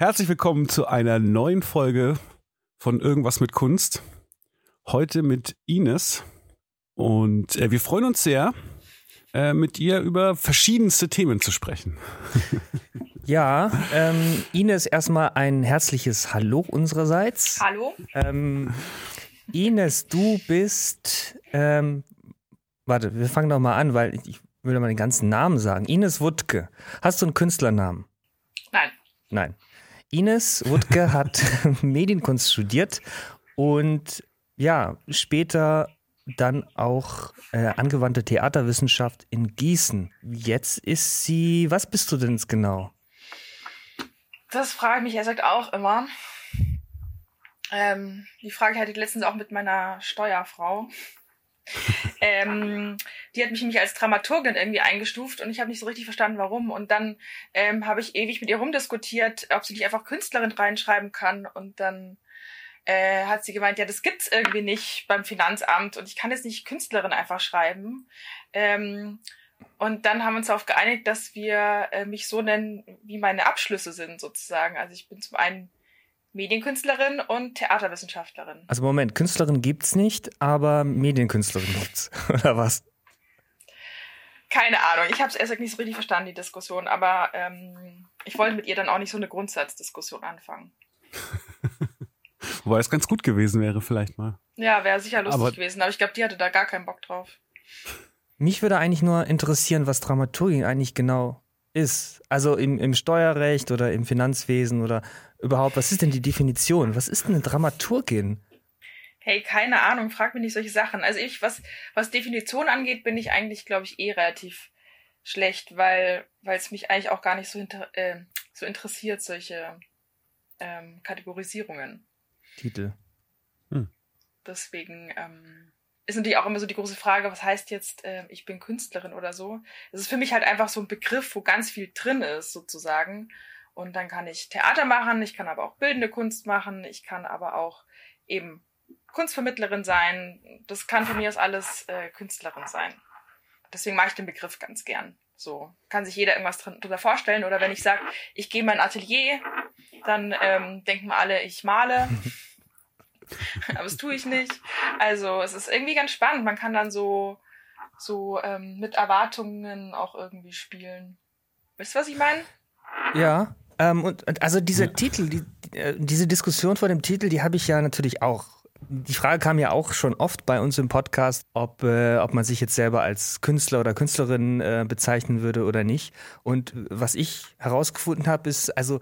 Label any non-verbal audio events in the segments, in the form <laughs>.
Herzlich willkommen zu einer neuen Folge von Irgendwas mit Kunst. Heute mit Ines. Und äh, wir freuen uns sehr, äh, mit ihr über verschiedenste Themen zu sprechen. <laughs> Ja, ähm, Ines, erstmal ein herzliches Hallo unsererseits. Hallo. Ähm, Ines, du bist, ähm, warte, wir fangen doch mal an, weil ich, ich will mal den ganzen Namen sagen. Ines Wuttke. Hast du einen Künstlernamen? Nein. Nein. Ines Wuttke hat <laughs> Medienkunst studiert und ja, später dann auch äh, angewandte Theaterwissenschaft in Gießen. Jetzt ist sie, was bist du denn genau? Das frage ich mich er sagt auch immer. Ähm, die Frage hatte ich letztens auch mit meiner Steuerfrau. Ähm, die hat mich nämlich als Dramaturgin irgendwie eingestuft und ich habe nicht so richtig verstanden, warum. Und dann ähm, habe ich ewig mit ihr rumdiskutiert, ob sie nicht einfach Künstlerin reinschreiben kann. Und dann äh, hat sie gemeint, ja, das gibt's irgendwie nicht beim Finanzamt und ich kann jetzt nicht Künstlerin einfach schreiben. Ähm, und dann haben wir uns darauf geeinigt, dass wir äh, mich so nennen, wie meine Abschlüsse sind, sozusagen. Also ich bin zum einen Medienkünstlerin und Theaterwissenschaftlerin. Also Moment, Künstlerin gibt's nicht, aber Medienkünstlerin gibt's, <laughs> oder was? Keine Ahnung, ich habe es erst nicht so richtig verstanden, die Diskussion, aber ähm, ich wollte mit ihr dann auch nicht so eine Grundsatzdiskussion anfangen. <laughs> Wobei es ganz gut gewesen wäre, vielleicht mal. Ja, wäre sicher lustig aber gewesen, aber ich glaube, die hatte da gar keinen Bock drauf. Mich würde eigentlich nur interessieren, was Dramaturgie eigentlich genau ist. Also im, im Steuerrecht oder im Finanzwesen oder überhaupt, was ist denn die Definition? Was ist denn eine Dramaturgin? Hey, keine Ahnung, frag mich nicht solche Sachen. Also ich, was, was Definition angeht, bin ich eigentlich, glaube ich, eh relativ schlecht, weil weil es mich eigentlich auch gar nicht so, hinter, äh, so interessiert, solche ähm, Kategorisierungen. Titel. Hm. Deswegen ähm, ist natürlich auch immer so die große Frage, was heißt jetzt, äh, ich bin Künstlerin oder so. Es ist für mich halt einfach so ein Begriff, wo ganz viel drin ist, sozusagen. Und dann kann ich Theater machen, ich kann aber auch bildende Kunst machen, ich kann aber auch eben Kunstvermittlerin sein. Das kann für mich aus alles äh, Künstlerin sein. Deswegen mache ich den Begriff ganz gern. So kann sich jeder irgendwas drunter vorstellen. Oder wenn ich sage, ich gehe in mein Atelier, dann ähm, denken alle, ich male. <laughs> aber das tue ich nicht. Also es ist irgendwie ganz spannend. Man kann dann so, so ähm, mit Erwartungen auch irgendwie spielen. Wisst ihr, was ich meine? Ja. Ähm, und, also dieser ja. Titel, die, äh, diese Diskussion vor dem Titel, die habe ich ja natürlich auch. Die Frage kam ja auch schon oft bei uns im Podcast, ob, äh, ob man sich jetzt selber als Künstler oder Künstlerin äh, bezeichnen würde oder nicht. Und was ich herausgefunden habe, ist, also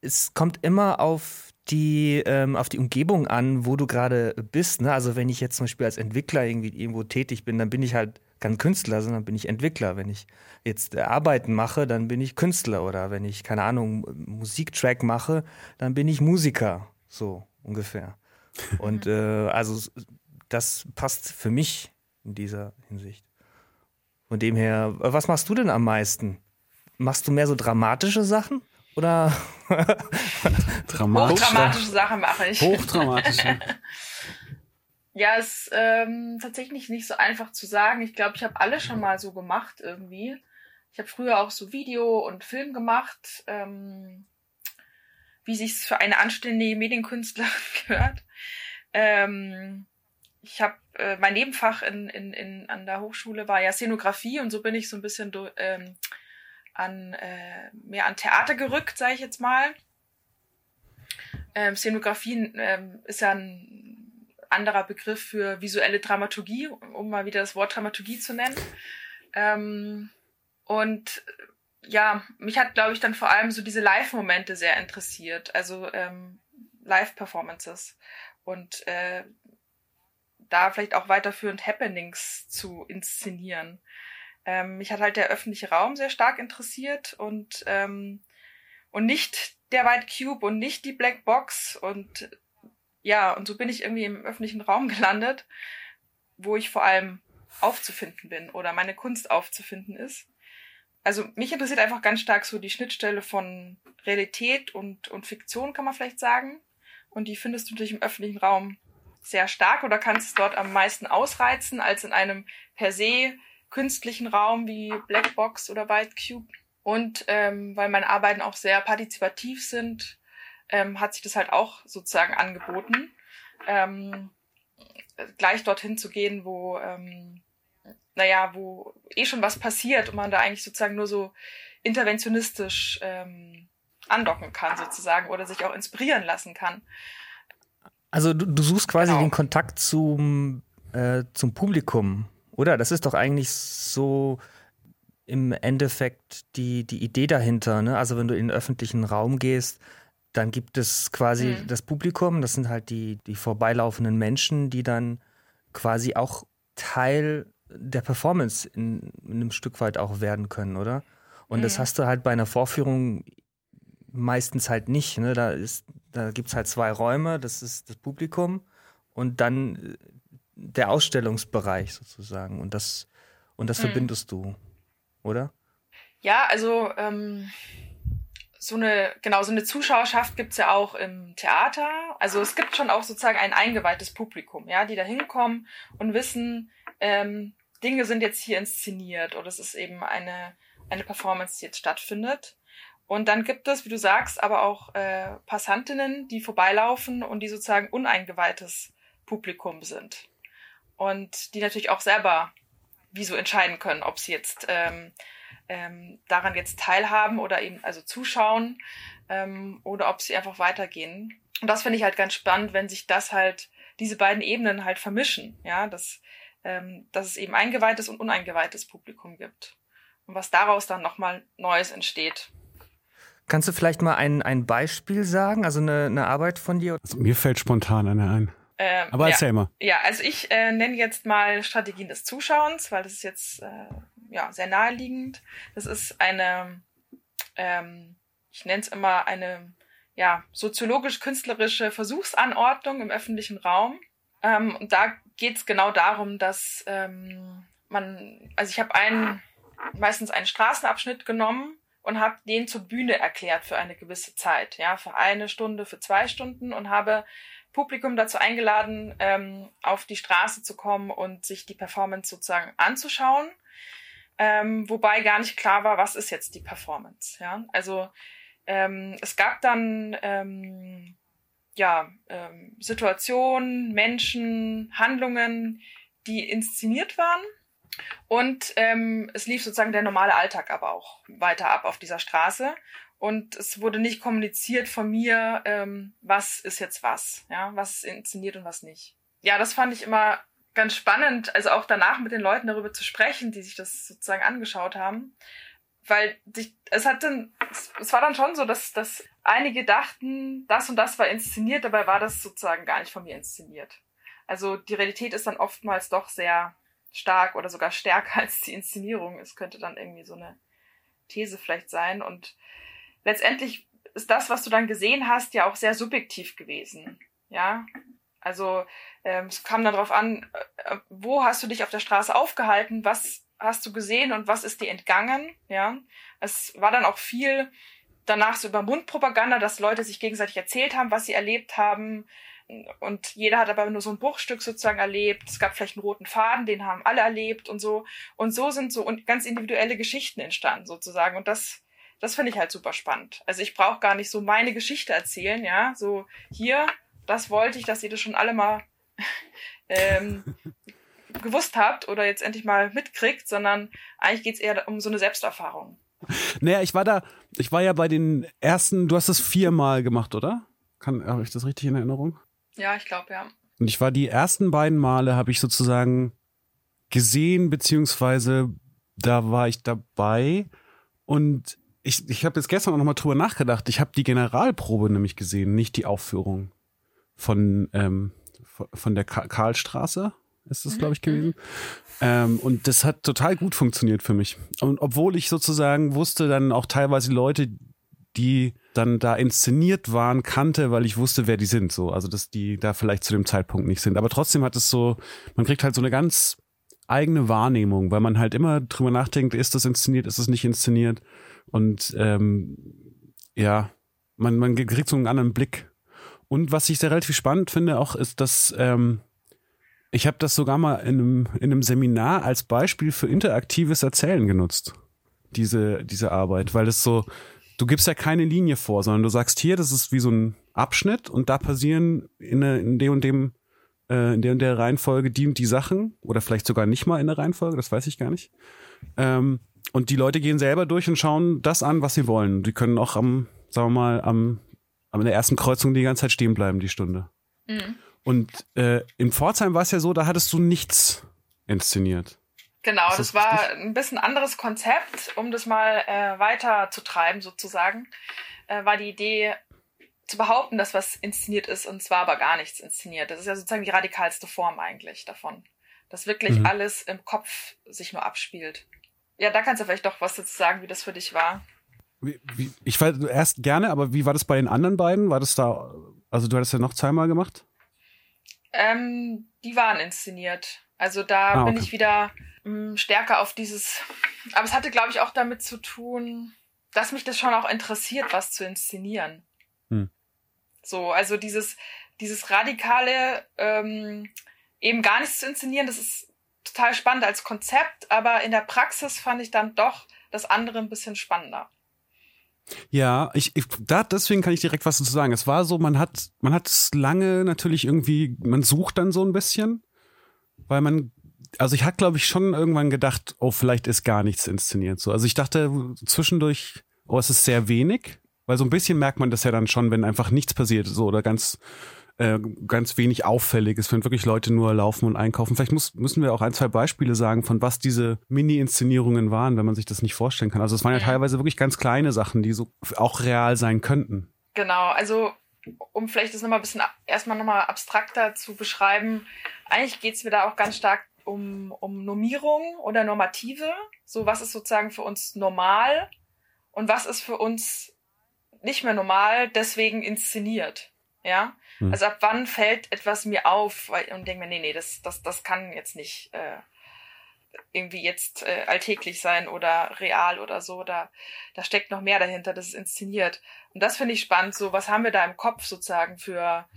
es kommt immer auf die ähm, auf die Umgebung an, wo du gerade bist. Ne? Also wenn ich jetzt zum Beispiel als Entwickler irgendwie irgendwo tätig bin, dann bin ich halt kein Künstler, sondern bin ich Entwickler. Wenn ich jetzt Arbeiten mache, dann bin ich Künstler. Oder wenn ich, keine Ahnung, Musiktrack mache, dann bin ich Musiker. So ungefähr. <laughs> Und äh, also das passt für mich in dieser Hinsicht. Von dem her, was machst du denn am meisten? Machst du mehr so dramatische Sachen? Oder <laughs> Dramatisch. Hochdramatische Sachen mache ich. Hochdramatische. <laughs> ja, ist ähm, tatsächlich nicht so einfach zu sagen. Ich glaube, ich habe alle schon mal so gemacht irgendwie. Ich habe früher auch so Video und Film gemacht, ähm, wie sich's für eine anständige Medienkünstlerin <laughs> gehört. Ähm, ich habe äh, mein Nebenfach in, in, in, an der Hochschule war ja Szenografie und so bin ich so ein bisschen ähm, an äh, mehr an Theater gerückt, sage ich jetzt mal. Ähm, Szenografie ähm, ist ja ein anderer Begriff für visuelle Dramaturgie, um mal wieder das Wort Dramaturgie zu nennen. Ähm, und ja, mich hat, glaube ich, dann vor allem so diese Live-Momente sehr interessiert, also ähm, Live-Performances und äh, da vielleicht auch weiterführend Happenings zu inszenieren. Ähm, mich hat halt der öffentliche Raum sehr stark interessiert und, ähm, und nicht der White Cube und nicht die Black Box und ja, und so bin ich irgendwie im öffentlichen Raum gelandet, wo ich vor allem aufzufinden bin oder meine Kunst aufzufinden ist. Also mich interessiert einfach ganz stark so die Schnittstelle von Realität und, und Fiktion, kann man vielleicht sagen. Und die findest du natürlich im öffentlichen Raum sehr stark oder kannst es dort am meisten ausreizen als in einem per se künstlichen Raum wie Blackbox oder White Cube. Und ähm, weil meine Arbeiten auch sehr partizipativ sind, ähm, hat sich das halt auch sozusagen angeboten, ähm, gleich dorthin zu gehen, wo, ähm, naja, wo eh schon was passiert und man da eigentlich sozusagen nur so interventionistisch ähm, andocken kann sozusagen oder sich auch inspirieren lassen kann. Also du, du suchst quasi genau. den Kontakt zum, äh, zum Publikum, oder? Das ist doch eigentlich so im Endeffekt die, die Idee dahinter. Ne? Also wenn du in den öffentlichen Raum gehst, dann gibt es quasi mhm. das Publikum, das sind halt die, die vorbeilaufenden Menschen, die dann quasi auch Teil der Performance in, in einem Stück weit auch werden können, oder? Und mhm. das hast du halt bei einer Vorführung meistens halt nicht. Ne? Da, da gibt es halt zwei Räume, das ist das Publikum und dann äh, der Ausstellungsbereich sozusagen. Und das, und das mhm. verbindest du, oder? Ja, also ähm, so eine, genau, so eine Zuschauerschaft gibt es ja auch im Theater. Also es gibt schon auch sozusagen ein eingeweihtes Publikum, ja, die da hinkommen und wissen, ähm, Dinge sind jetzt hier inszeniert oder es ist eben eine, eine Performance, die jetzt stattfindet. Und dann gibt es, wie du sagst, aber auch äh, Passantinnen, die vorbeilaufen und die sozusagen uneingeweihtes Publikum sind. Und die natürlich auch selber wie so entscheiden können, ob sie jetzt ähm, ähm, daran jetzt teilhaben oder eben also zuschauen ähm, oder ob sie einfach weitergehen. Und das finde ich halt ganz spannend, wenn sich das halt, diese beiden Ebenen halt vermischen, ja, dass, ähm, dass es eben eingeweihtes und uneingeweihtes Publikum gibt. Und was daraus dann nochmal Neues entsteht. Kannst du vielleicht mal ein, ein Beispiel sagen, also eine, eine Arbeit von dir? Also mir fällt spontan eine ein. Ähm, Aber erzähl ja, mal. Ja, also ich äh, nenne jetzt mal Strategien des Zuschauens, weil das ist jetzt äh, ja, sehr naheliegend. Das ist eine, ähm, ich nenne es immer eine ja, soziologisch-künstlerische Versuchsanordnung im öffentlichen Raum. Ähm, und da geht es genau darum, dass ähm, man, also ich habe einen, meistens einen Straßenabschnitt genommen und habe den zur Bühne erklärt für eine gewisse Zeit, ja, für eine Stunde, für zwei Stunden und habe Publikum dazu eingeladen, ähm, auf die Straße zu kommen und sich die Performance sozusagen anzuschauen, ähm, wobei gar nicht klar war, was ist jetzt die Performance, ja, also ähm, es gab dann ähm, ja ähm, Situationen, Menschen, Handlungen, die inszeniert waren und ähm, es lief sozusagen der normale Alltag aber auch weiter ab auf dieser Straße. Und es wurde nicht kommuniziert von mir, ähm, was ist jetzt was, ja, was ist inszeniert und was nicht. Ja, das fand ich immer ganz spannend, also auch danach mit den Leuten darüber zu sprechen, die sich das sozusagen angeschaut haben. Weil dich, es hat dann, es war dann schon so, dass, dass einige dachten, das und das war inszeniert, dabei war das sozusagen gar nicht von mir inszeniert. Also die Realität ist dann oftmals doch sehr stark oder sogar stärker <laughs> als die Inszenierung. Es könnte dann irgendwie so eine These vielleicht sein. Und letztendlich ist das, was du dann gesehen hast, ja auch sehr subjektiv gewesen. Ja, also ähm, es kam dann darauf an, äh, wo hast du dich auf der Straße aufgehalten, was hast du gesehen und was ist dir entgangen. Ja, es war dann auch viel danach so über Mundpropaganda, dass Leute sich gegenseitig erzählt haben, was sie erlebt haben und jeder hat aber nur so ein Bruchstück sozusagen erlebt. Es gab vielleicht einen roten Faden, den haben alle erlebt und so. Und so sind so ganz individuelle Geschichten entstanden sozusagen. Und das, das finde ich halt super spannend. Also ich brauche gar nicht so meine Geschichte erzählen, ja. So hier, das wollte ich, dass ihr das schon alle mal <laughs> ähm, gewusst habt oder jetzt endlich mal mitkriegt, sondern eigentlich geht's eher um so eine Selbsterfahrung. Naja, ich war da, ich war ja bei den ersten, du hast das viermal gemacht, oder? habe ich das richtig in Erinnerung? Ja, ich glaube, ja. Und ich war die ersten beiden Male, habe ich sozusagen gesehen, beziehungsweise da war ich dabei und ich, ich habe jetzt gestern auch nochmal drüber nachgedacht. Ich habe die Generalprobe nämlich gesehen, nicht die Aufführung von, ähm, von der Karlstraße, ist das, glaube ich, gewesen. Ähm, und das hat total gut funktioniert für mich. Und obwohl ich sozusagen wusste, dann auch teilweise Leute, die dann da inszeniert waren, kannte, weil ich wusste, wer die sind. So, also dass die da vielleicht zu dem Zeitpunkt nicht sind. Aber trotzdem hat es so, man kriegt halt so eine ganz eigene Wahrnehmung, weil man halt immer drüber nachdenkt, ist das inszeniert, ist das nicht inszeniert. Und ähm, ja, man, man kriegt so einen anderen Blick. Und was ich sehr relativ spannend finde auch, ist, dass ähm, ich habe das sogar mal in einem, in einem Seminar als Beispiel für interaktives Erzählen genutzt. diese, diese Arbeit, weil es so, du gibst ja keine Linie vor, sondern du sagst hier, das ist wie so ein Abschnitt und da passieren in, in dem und dem, äh, in der und der Reihenfolge die und die Sachen oder vielleicht sogar nicht mal in der Reihenfolge, das weiß ich gar nicht. Ähm, und die Leute gehen selber durch und schauen das an, was sie wollen. Die können auch am, sagen wir mal, am, am der ersten Kreuzung die ganze Zeit stehen bleiben, die Stunde. Mhm. Und äh, in Pforzheim war es ja so, da hattest du nichts inszeniert. Genau, das, das war richtig? ein bisschen anderes Konzept, um das mal äh, weiter zu treiben sozusagen. Äh, war die Idee zu behaupten, dass was inszeniert ist und zwar aber gar nichts inszeniert. Das ist ja sozusagen die radikalste Form eigentlich davon. Dass wirklich mhm. alles im Kopf sich nur abspielt. Ja, da kannst du vielleicht doch was dazu sagen, wie das für dich war. Wie, wie, ich war erst gerne, aber wie war das bei den anderen beiden? War das da, also du hattest ja noch zweimal gemacht? Ähm, die waren inszeniert. Also da ah, okay. bin ich wieder mh, hm, stärker auf dieses. Aber es hatte, glaube ich, auch damit zu tun, dass mich das schon auch interessiert, was zu inszenieren. Hm. So, also dieses, dieses radikale, ähm, eben gar nichts zu inszenieren, das ist total spannend als Konzept, aber in der Praxis fand ich dann doch das andere ein bisschen spannender. Ja, ich, ich da deswegen kann ich direkt was dazu sagen. Es war so, man hat man hat es lange natürlich irgendwie, man sucht dann so ein bisschen, weil man also ich hatte glaube ich schon irgendwann gedacht, oh, vielleicht ist gar nichts inszeniert so. Also ich dachte zwischendurch, oh, es ist sehr wenig, weil so ein bisschen merkt man das ja dann schon, wenn einfach nichts passiert so oder ganz äh, ganz wenig auffällig ist, wenn wirklich Leute nur laufen und einkaufen. Vielleicht muss, müssen wir auch ein, zwei Beispiele sagen, von was diese Mini-Inszenierungen waren, wenn man sich das nicht vorstellen kann. Also es waren ja teilweise wirklich ganz kleine Sachen, die so auch real sein könnten. Genau, also um vielleicht das nochmal ein bisschen erstmal nochmal abstrakter zu beschreiben, eigentlich geht es mir da auch ganz stark um, um Normierung oder Normative. So, was ist sozusagen für uns normal und was ist für uns nicht mehr normal, deswegen inszeniert. Ja, hm. also ab wann fällt etwas mir auf und denke mir, nee, nee, das, das, das kann jetzt nicht äh, irgendwie jetzt äh, alltäglich sein oder real oder so. Da, da steckt noch mehr dahinter, das ist inszeniert. Und das finde ich spannend. So, was haben wir da im Kopf sozusagen für,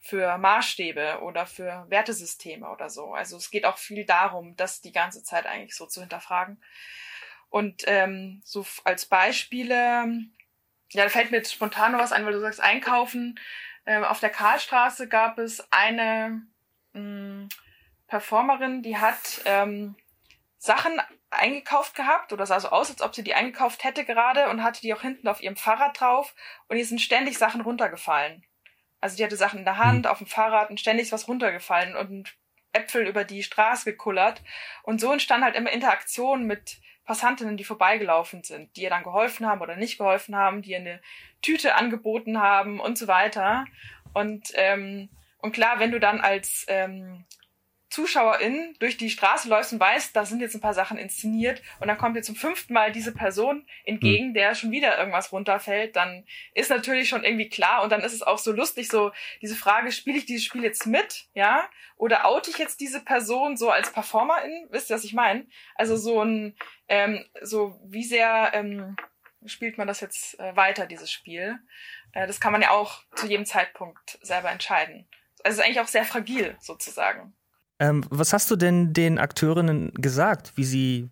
für Maßstäbe oder für Wertesysteme oder so. Also es geht auch viel darum, das die ganze Zeit eigentlich so zu hinterfragen. Und ähm, so als Beispiele, ja, da fällt mir jetzt spontan noch was ein, weil du sagst, einkaufen. Ähm, auf der Karlstraße gab es eine mh, mm, Performerin, die hat ähm, Sachen eingekauft gehabt oder sah so aus, als ob sie die eingekauft hätte gerade und hatte die auch hinten auf ihrem Fahrrad drauf und ihr sind ständig Sachen runtergefallen. Also die hatte Sachen in der Hand, hm. auf dem Fahrrad und ständig ist was runtergefallen und Äpfel über die Straße gekullert. Und so entstand halt immer Interaktion mit Passantinnen, die vorbeigelaufen sind, die ihr dann geholfen haben oder nicht geholfen haben, die ihr eine Tüte angeboten haben und so weiter. Und, ähm, und klar, wenn du dann als ähm, Zuschauerin durch die Straße läufst und weißt, da sind jetzt ein paar Sachen inszeniert und dann kommt dir zum fünften Mal diese Person entgegen, mhm. der schon wieder irgendwas runterfällt, dann ist natürlich schon irgendwie klar und dann ist es auch so lustig, so diese Frage, spiele ich dieses Spiel jetzt mit, ja, oder oute ich jetzt diese Person so als Performerin, wisst ihr, was ich meine? Also so ein, ähm, so wie sehr ähm, spielt man das jetzt äh, weiter, dieses Spiel? Äh, das kann man ja auch zu jedem Zeitpunkt selber entscheiden. Also es ist eigentlich auch sehr fragil sozusagen. Ähm, was hast du denn den Akteurinnen gesagt, wie sie,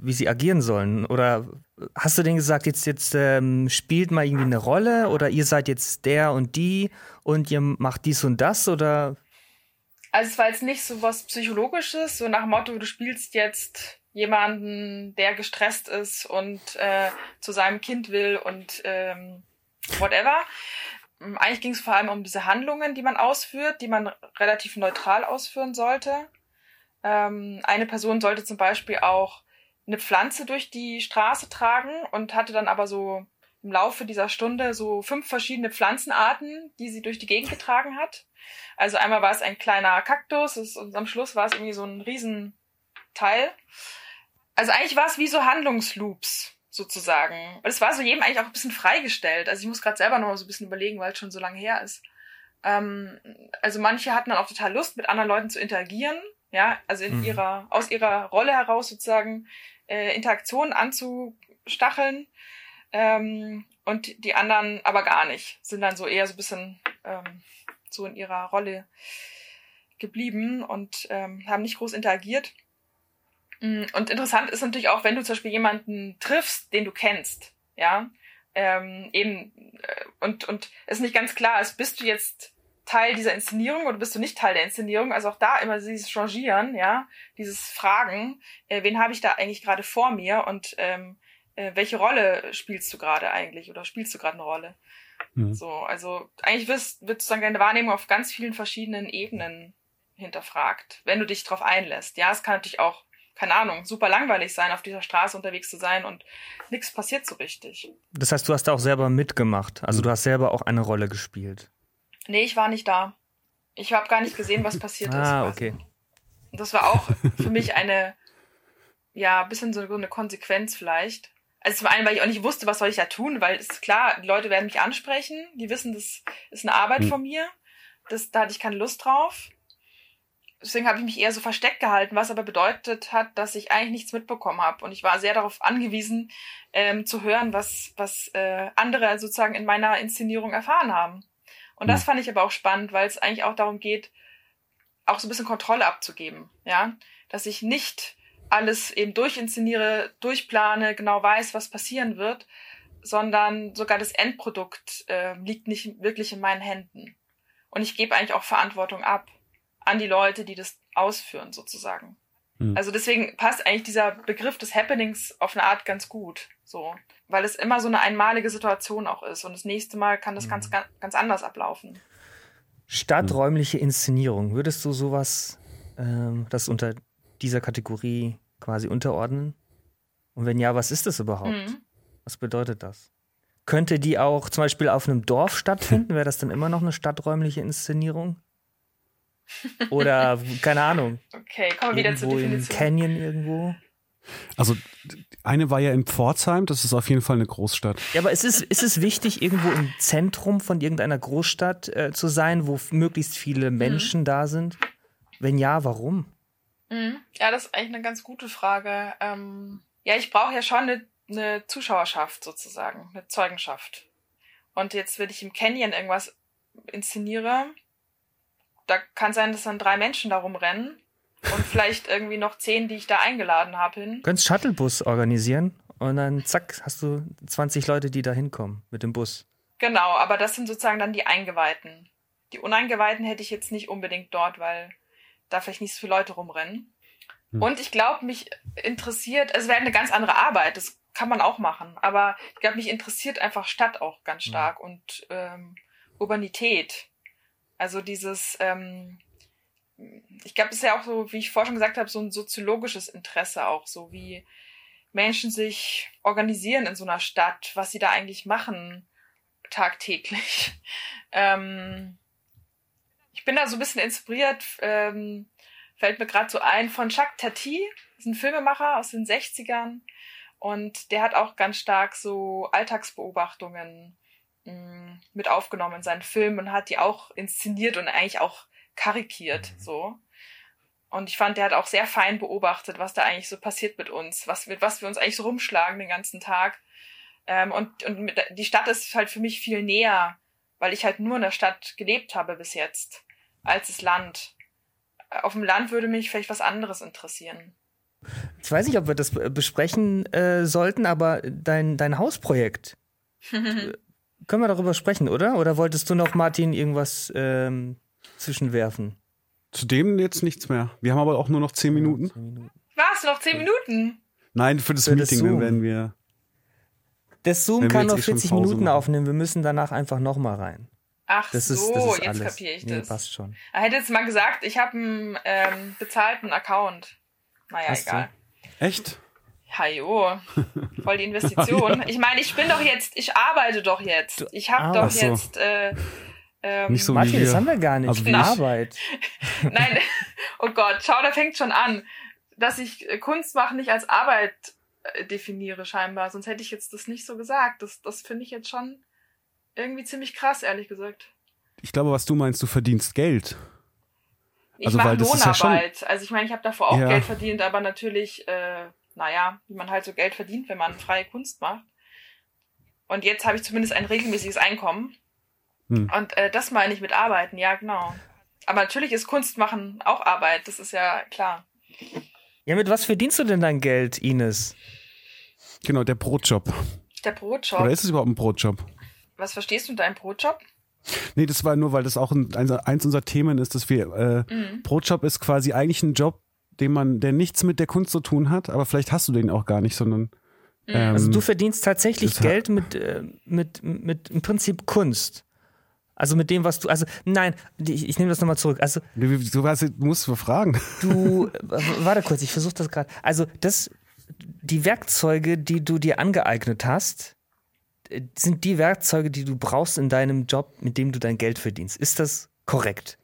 wie sie agieren sollen? Oder hast du denen gesagt, jetzt, jetzt ähm, spielt mal irgendwie eine Rolle oder ihr seid jetzt der und die und ihr macht dies und das oder? Also es war jetzt nicht so was Psychologisches, so nach dem Motto, du spielst jetzt jemanden, der gestresst ist und äh, zu seinem Kind will und ähm, whatever, ähm, eigentlich ging es vor allem um diese Handlungen, die man ausführt, die man relativ neutral ausführen sollte. Ähm, eine Person sollte zum Beispiel auch eine Pflanze durch die Straße tragen und hatte dann aber so im Laufe dieser Stunde so fünf verschiedene Pflanzenarten, die sie durch die Gegend getragen hat. Also einmal war es ein kleiner Kaktus und am Schluss war es irgendwie so ein Riesenteil. Also eigentlich war es wie so Handlungsloops sozusagen. Und es war so jedem eigentlich auch ein bisschen freigestellt. Also ich muss gerade selber noch mal so ein bisschen überlegen, weil es schon so lange her ist. Ähm, also manche hatten dann auch total Lust, mit anderen Leuten zu interagieren, ja, also in mhm. ihrer, aus ihrer Rolle heraus sozusagen äh, Interaktionen anzustacheln. Ähm, und die anderen aber gar nicht, sind dann so eher so ein bisschen ähm, so in ihrer Rolle geblieben und ähm, haben nicht groß interagiert. Mm, und interessant ist natürlich auch, wenn du zum Beispiel jemanden triffst, den du kennst, ja, ähm, eben, äh, und, und es nicht ganz klar ist, bist du jetzt Teil dieser Inszenierung oder bist du nicht Teil der Inszenierung? Also auch da immer dieses Changieren, ja, dieses Fragen, äh, wen habe ich da eigentlich gerade vor mir und ähm, äh, welche Rolle spielst du gerade eigentlich oder spielst du gerade eine Rolle? Mhm. So, also eigentlich wirst, wird sozusagen deine Wahrnehmung auf ganz vielen verschiedenen Ebenen hinterfragt, wenn du dich darauf einlässt. Ja, es kann natürlich auch, keine Ahnung, super langweilig sein, auf dieser Straße unterwegs zu sein und nichts passiert so richtig. Das heißt, du hast da auch selber mitgemacht. Also du hast selber auch eine Rolle gespielt. Nee, ich war nicht da. Ich habe gar nicht gesehen, was passiert ah, ist. Ah, okay. Und das war auch für mich eine, ja, bisschen so eine Konsequenz vielleicht. Also zum einen, weil ich auch nicht wusste, was soll ich da tun, weil es ist klar, die Leute werden mich ansprechen, die wissen, das ist eine Arbeit hm. von mir. Das, da hatte ich keine Lust drauf. Deswegen habe ich mich eher so versteckt gehalten, was aber bedeutet hat, dass ich eigentlich nichts mitbekommen habe. Und ich war sehr darauf angewiesen, ähm, zu hören, was, was äh, andere sozusagen in meiner Inszenierung erfahren haben. Und das hm. fand ich aber auch spannend, weil es eigentlich auch darum geht, auch so ein bisschen Kontrolle abzugeben, ja, dass ich nicht alles eben durchinszeniere, durchplane, genau weiß, was passieren wird, sondern sogar das Endprodukt äh, liegt nicht wirklich in meinen Händen. Und ich gebe eigentlich auch Verantwortung ab an die Leute, die das ausführen, sozusagen. Hm. Also deswegen passt eigentlich dieser Begriff des Happenings auf eine Art ganz gut, so, weil es immer so eine einmalige Situation auch ist und das nächste Mal kann das hm. ganz, ganz anders ablaufen. Stadträumliche Inszenierung, würdest du sowas, ähm, das unter dieser Kategorie quasi unterordnen? Und wenn ja, was ist das überhaupt? Mhm. Was bedeutet das? Könnte die auch zum Beispiel auf einem Dorf stattfinden? <laughs> Wäre das dann immer noch eine stadträumliche Inszenierung? Oder keine Ahnung. <laughs> Okay, kommen wir wieder zur Definition. Im Canyon irgendwo. Also eine war ja in Pforzheim, das ist auf jeden Fall eine Großstadt. Ja, aber ist es, ist es wichtig, irgendwo im Zentrum von irgendeiner Großstadt äh, zu sein, wo möglichst viele mhm. Menschen mhm. da sind? Wenn ja, warum? Mhm. Ja, das ist eigentlich eine ganz gute Frage. Ähm, ja, ich brauche ja schon eine, eine Zuschauerschaft sozusagen, eine Zeugenschaft. Und jetzt, wenn ich im Canyon irgendwas inszeniere, da kann sein, dass dann drei Menschen darum rennen und vielleicht irgendwie noch zehn, die ich da eingeladen habe hin. Du könntest Shuttlebus organisieren und dann zack, hast du 20 Leute, die da hinkommen mit dem Bus. Genau, aber das sind sozusagen dann die Eingeweihten. Die Uneingeweihten hätte ich jetzt nicht unbedingt dort, weil da vielleicht nicht so viele Leute rumrennen. Hm. Und ich glaube, mich interessiert, es wäre eine ganz andere Arbeit, das kann man auch machen, aber ich glaube, mich interessiert einfach Stadt auch ganz hm. stark hm. und ähm, Urbanität. Also dieses, ähm, ich glaube, es ist ja auch so, wie ich vorher schon gesagt habe, so ein soziologisches Interesse auch, so wie Menschen sich organisieren in so einer Stadt, was sie da eigentlich machen tagtäglich. <laughs> ähm, ich bin da so ein bisschen inspiriert, ähm, fällt mir gerade so ein, von Jacques Tati, ist ein Filmemacher aus den 60ern. Und der hat auch ganz stark so Alltagsbeobachtungen mh, mm, mit aufgenommen in seinen Filmen und hat die auch inszeniert und eigentlich auch karikiert, mhm. so. Und ich fand, der hat auch sehr fein beobachtet, was da eigentlich so passiert mit uns, was, mit was wir uns eigentlich so rumschlagen den ganzen Tag. Ähm, und und mit, die Stadt ist halt für mich viel näher, weil ich halt nur in der Stadt gelebt habe bis jetzt als das Land. Auf dem Land würde mich vielleicht was anderes interessieren. Ich weiß nicht, ob wir das besprechen äh, sollten, aber dein, dein Hausprojekt. <laughs> können wir darüber sprechen, oder? Oder wolltest du noch, Martin, irgendwas ähm, zwischenwerfen? Zu dem jetzt nichts mehr. Wir haben aber auch nur noch zehn Minuten. Was? Noch zehn Minuten? Nein, für das für Meeting, das dann werden wir. Das Zoom kann nur 40 Minuten machen. aufnehmen. Wir müssen danach einfach nochmal rein. Ach das so, ist, das ist jetzt kapiere ich das. Nee, passt schon. Er hätte jetzt mal gesagt, ich habe einen ähm, bezahlten Account. Naja, Hast egal. Du? Echt? Ja, jo. Voll die <laughs> Investition. ich meine, ich bin doch jetzt, ich arbeite doch jetzt. Ich habe ah, doch so. jetzt. Äh, ähm, nicht so Martin, das haben wir gar nicht. Also ich Arbeit. <laughs> Nein, oh Gott, schau, da fängt schon an, dass ich äh, Kunst machen nicht als Arbeit äh, definiere scheinbar. Sonst hätte ich jetzt das nicht so gesagt. Das, das finde ich jetzt schon irgendwie ziemlich krass, ehrlich gesagt. Ich glaube, was du meinst, du verdienst Geld. Ich also, mache Lohnarbeit. Ja also ich meine, ich habe davor auch ja. Geld verdient, aber natürlich, äh, naja, wie man halt so Geld verdient, wenn man freie Kunst macht. Und jetzt habe ich zumindest ein regelmäßiges Einkommen. Hm. Und äh, das meine ich mit Arbeiten, ja, genau. Aber natürlich ist Kunst machen auch Arbeit, das ist ja klar. Ja, mit was verdienst du denn dein Geld, Ines? Genau, der Brotjob. Der Brotjob. Oder ist es überhaupt ein Brotjob? Was verstehst du unter einem Brotjob? Nee, das war nur, weil das auch ein, eins unserer Themen ist, dass wir äh, mhm. Brotjob ist quasi eigentlich ein Job, den man, der nichts mit der Kunst zu tun hat, aber vielleicht hast du den auch gar nicht, sondern ähm, also du verdienst tatsächlich Geld mit, äh, mit, mit im Prinzip Kunst. Also mit dem, was du, also nein, ich, ich nehme das nochmal zurück. Also du, du musst du fragen. <laughs> Du, warte kurz, ich versuche das gerade. Also das, die Werkzeuge, die du dir angeeignet hast, sind die Werkzeuge, die du brauchst in deinem Job, mit dem du dein Geld verdienst. Ist das korrekt?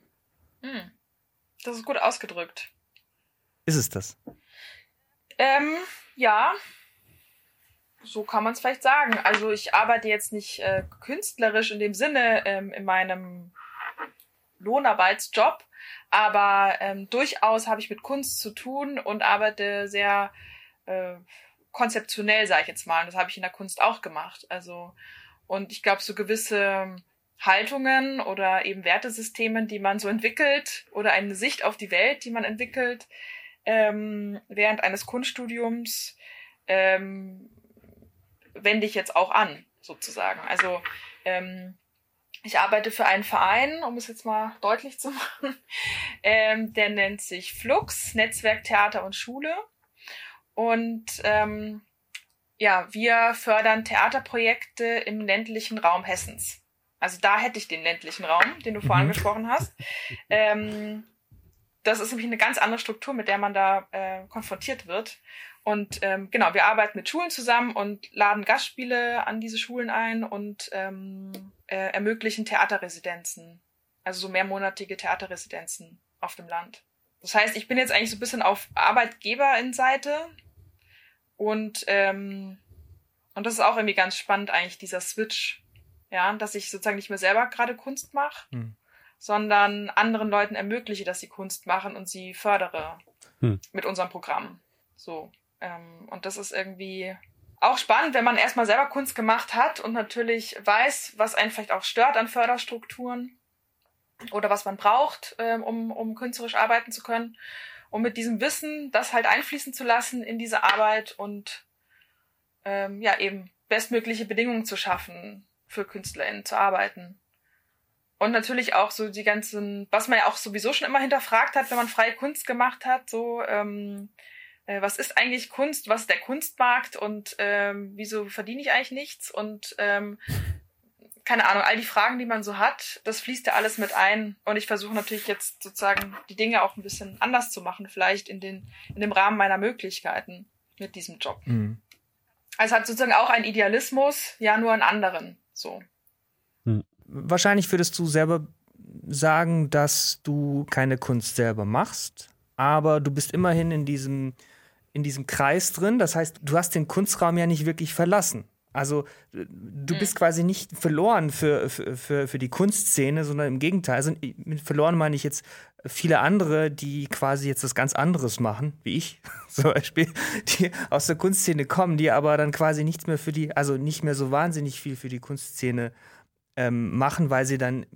Hm. Das ist gut ausgedrückt. Ist es das? Ähm, ja. So kann man es vielleicht sagen. Also ich arbeite jetzt nicht äh, künstlerisch in dem Sinne ähm, in meinem Lohnarbeitsjob, aber ähm, durchaus habe ich mit Kunst zu tun und arbeite sehr äh, konzeptionell, sage ich jetzt mal. Und das habe ich in der Kunst auch gemacht. Also, und ich glaube, so gewisse Haltungen oder eben Wertesystemen, die man so entwickelt oder eine Sicht auf die Welt, die man entwickelt ähm, während eines Kunststudiums, ähm, wende ich jetzt auch an, sozusagen. Also ähm, ich arbeite für einen Verein, um es jetzt mal deutlich zu <laughs> machen. Ähm, der nennt sich Flux, Netzwerk Theater und Schule. Und ähm, ja, wir fördern Theaterprojekte im ländlichen Raum Hessens. Also da hätte ich den ländlichen Raum, den du mhm. vorhin gesprochen hast. <laughs> Ähm, das ist nämlich eine ganz andere Struktur, mit der man da äh, konfrontiert wird. Und ähm, genau, wir arbeiten mit Schulen zusammen und laden Gastspiele an diese Schulen ein und ähm, äh, ermöglichen Theaterresidenzen. Also so mehrmonatige Theaterresidenzen auf dem Land. Das heißt, ich bin jetzt eigentlich so ein bisschen auf Arbeitgeberin-Seite und, ähm, und das ist auch irgendwie ganz spannend, eigentlich, dieser Switch. Ja, dass ich sozusagen nicht mehr selber gerade Kunst mache, hm. Sondern anderen Leuten ermögliche, dass sie Kunst machen und sie fördere hm. mit unserem Programm. So. Ähm, und das ist irgendwie auch spannend, wenn man erstmal selber Kunst gemacht hat und natürlich weiß, was einen vielleicht auch stört an Förderstrukturen oder was man braucht, ähm, um, um künstlerisch arbeiten zu können um mit diesem Wissen das halt einfließen zu lassen in diese Arbeit und ähm, ja eben bestmögliche Bedingungen zu schaffen für KünstlerInnen zu arbeiten. Und natürlich auch so die ganzen, was man ja auch sowieso schon immer hinterfragt hat, wenn man freie Kunst gemacht hat, so ähm, äh, was ist eigentlich Kunst, was ist der Kunstmarkt und ähm, wieso verdiene ich eigentlich nichts und ähm, keine Ahnung, all die Fragen, die man so hat, das fließt ja alles mit ein. Und ich versuche natürlich jetzt sozusagen die Dinge auch ein bisschen anders zu machen, vielleicht in, den, in dem Rahmen meiner Möglichkeiten mit diesem Job. Mhm. Also hat sozusagen auch einen Idealismus, ja, nur einen anderen. So. Wahrscheinlich würdest du selber sagen, dass du keine Kunst selber machst, aber du bist immerhin in diesem, in diesem Kreis drin. Das heißt, du hast den Kunstraum ja nicht wirklich verlassen. Also du mhm. bist quasi nicht verloren für, für, für, die Kunstszene, sondern im Gegenteil. Also mit verloren meine ich jetzt viele andere, die quasi jetzt was ganz anderes machen, wie ich <laughs> zum Beispiel, die aus der Kunstszene kommen, die aber dann quasi nichts mehr für die, also nicht mehr so wahnsinnig viel für die Kunstszene ähm, machen, weil sie dann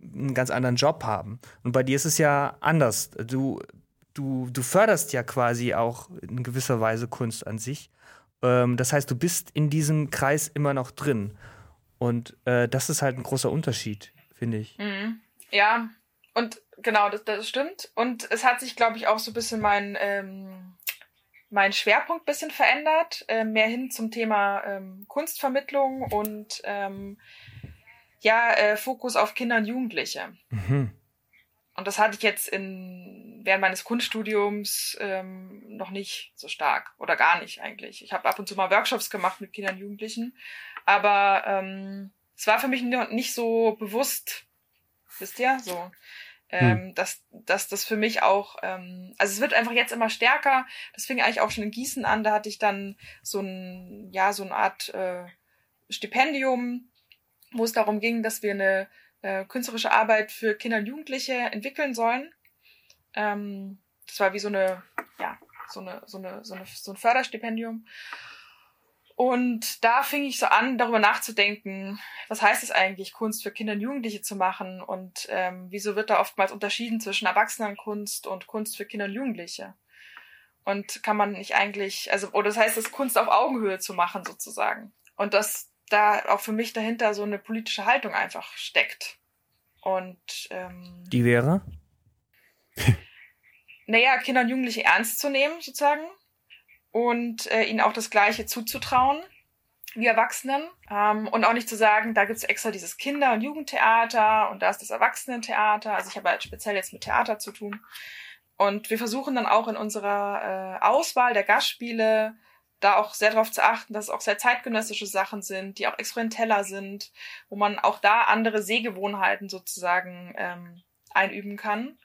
einen ganz anderen Job haben. Und bei dir ist es ja anders. Du, du, du förderst ja quasi auch in gewisser Weise Kunst an sich ähm, das heißt, du bist in diesem Kreis immer noch drin. Und äh, das ist halt ein großer Unterschied, finde ich. Mhm. Ja, und genau, das, das stimmt. Und es hat sich, glaube ich, auch so ein bisschen mein, ähm, mein Schwerpunkt ein bisschen verändert, äh, mehr hin zum Thema ähm, Kunstvermittlung und ähm, ja, äh, Fokus auf Kinder und Jugendliche. Mhm. Und das hatte ich jetzt in, während meines Kunststudiums ähm, noch nicht so stark oder gar nicht eigentlich. Ich habe ab und zu mal Workshops gemacht mit Kindern und Jugendlichen, aber ähm, es war für mich nicht so bewusst, wisst ihr, so, ähm, hm. dass, dass das für mich auch, ähm, also es wird einfach jetzt immer stärker. Das fing eigentlich auch schon in Gießen an. Da hatte ich dann so ein, ja, so eine Art äh, Stipendium, wo es darum ging, dass wir eine äh, künstlerische Arbeit für Kinder und Jugendliche entwickeln sollen. Ähm, das war wie so eine, ja, so eine, so eine, so eine, so ein Förderstipendium. Und da fing ich so an, darüber nachzudenken, was heißt es eigentlich, Kunst für Kinder und Jugendliche zu machen und ähm, wieso wird da oftmals unterschieden zwischen Erwachsenenkunst und Kunst für Kinder und Jugendliche. Und kann man nicht eigentlich, also, oder das heißt, das Kunst auf Augenhöhe zu machen, sozusagen. Und dass da auch für mich dahinter so eine politische Haltung einfach steckt. Und ähm, die wäre? <laughs> naja, Kinder und Jugendliche ernst zu nehmen, sozusagen. Und äh, ihnen auch das Gleiche zuzutrauen wie Erwachsenen. Ähm, und auch nicht zu sagen, da gibt's extra dieses Kinder- und Jugendtheater und da ist das Erwachsenentheater. Also ich habe halt speziell jetzt mit Theater zu tun. Und wir versuchen dann auch in unserer äh, Auswahl der Gastspiele da auch sehr darauf zu achten, dass es auch sehr zeitgenössische Sachen sind, die auch experimenteller sind, wo man auch da andere Sehgewohnheiten sozusagen ähm, einüben kann,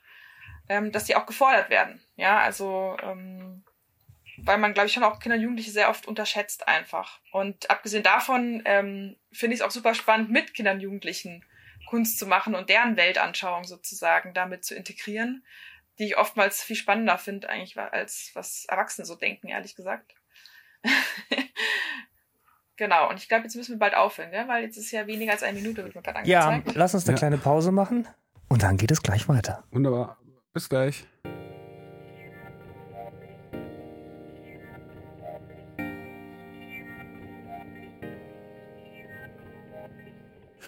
ähm, dass die auch gefordert werden. Ja, also ähm, weil man, glaube ich, schon auch Kinder und Jugendliche sehr oft unterschätzt einfach. Und abgesehen davon ähm, finde ich es auch super spannend, mit Kindern und Jugendlichen Kunst zu machen und deren Weltanschauung sozusagen damit zu integrieren, die ich oftmals viel spannender finde eigentlich als was Erwachsene so denken, ehrlich gesagt. <laughs> genau, und ich glaube, jetzt müssen wir bald aufhören, gell? weil jetzt ist ja weniger als eine Minute, wird mir gerade angezeigt. Ja, lass uns eine ja. kleine Pause machen und dann geht es gleich weiter. Wunderbar. Bis gleich.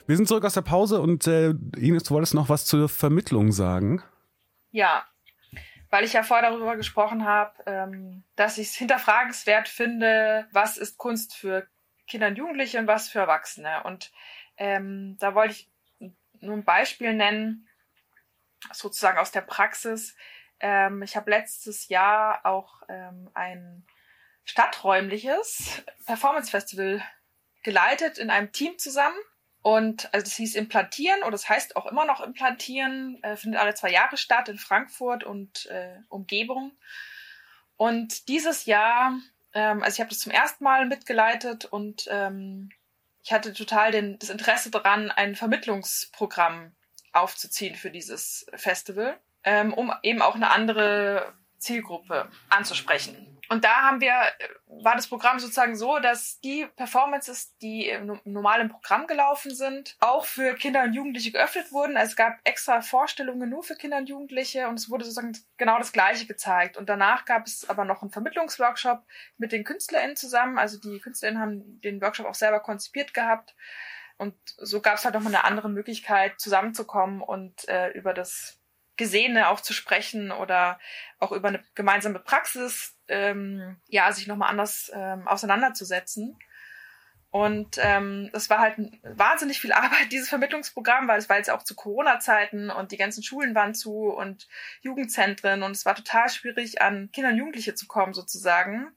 Wir sind zurück aus der Pause und äh, Ines, du wolltest noch was zur Vermittlung sagen. Ja, weil ich ja vorher darüber gesprochen habe, ähm, dass ich es hinterfragenswert finde, was ist Kunst für Kinder und Jugendliche und was für Erwachsene. Und ähm, da wollte ich nur ein Beispiel nennen, sozusagen aus der Praxis. Ähm, ich habe letztes Jahr auch ähm, ein stadträumliches Performance Festival geleitet in einem Team zusammen und also das hieß Implantieren oder das heißt auch immer noch Implantieren, äh, findet alle zwei Jahre statt in Frankfurt und äh, Umgebung. Und dieses Jahr, ähm, also ich habe das zum ersten Mal mitgeleitet und ähm, ich hatte total den, das Interesse daran, ein Vermittlungsprogramm aufzuziehen für dieses Festival, ähm, um eben auch eine andere Zielgruppe anzusprechen. Und da haben wir, war das Programm sozusagen so, dass die Performances, die im Programm gelaufen sind, auch für Kinder und Jugendliche geöffnet wurden. Also es gab extra Vorstellungen nur für Kinder und Jugendliche und es wurde sozusagen genau das Gleiche gezeigt. Und danach gab es aber noch einen Vermittlungsworkshop mit den KünstlerInnen zusammen. Also die KünstlerInnen haben den Workshop auch selber konzipiert gehabt. Und so gab es halt nochmal eine andere Möglichkeit, zusammenzukommen und äh, über das Gesehene auch zu sprechen oder auch über eine gemeinsame Praxis, ähm, ja, sich nochmal anders ähm, auseinanderzusetzen. Und ähm, das war halt wahnsinnig viel <laughs> Arbeit, dieses Vermittlungsprogramm, weil es war jetzt auch zu Corona-Zeiten und die ganzen Schulen waren zu und Jugendzentren und es war total schwierig, an Kinder und Jugendliche zu kommen, sozusagen.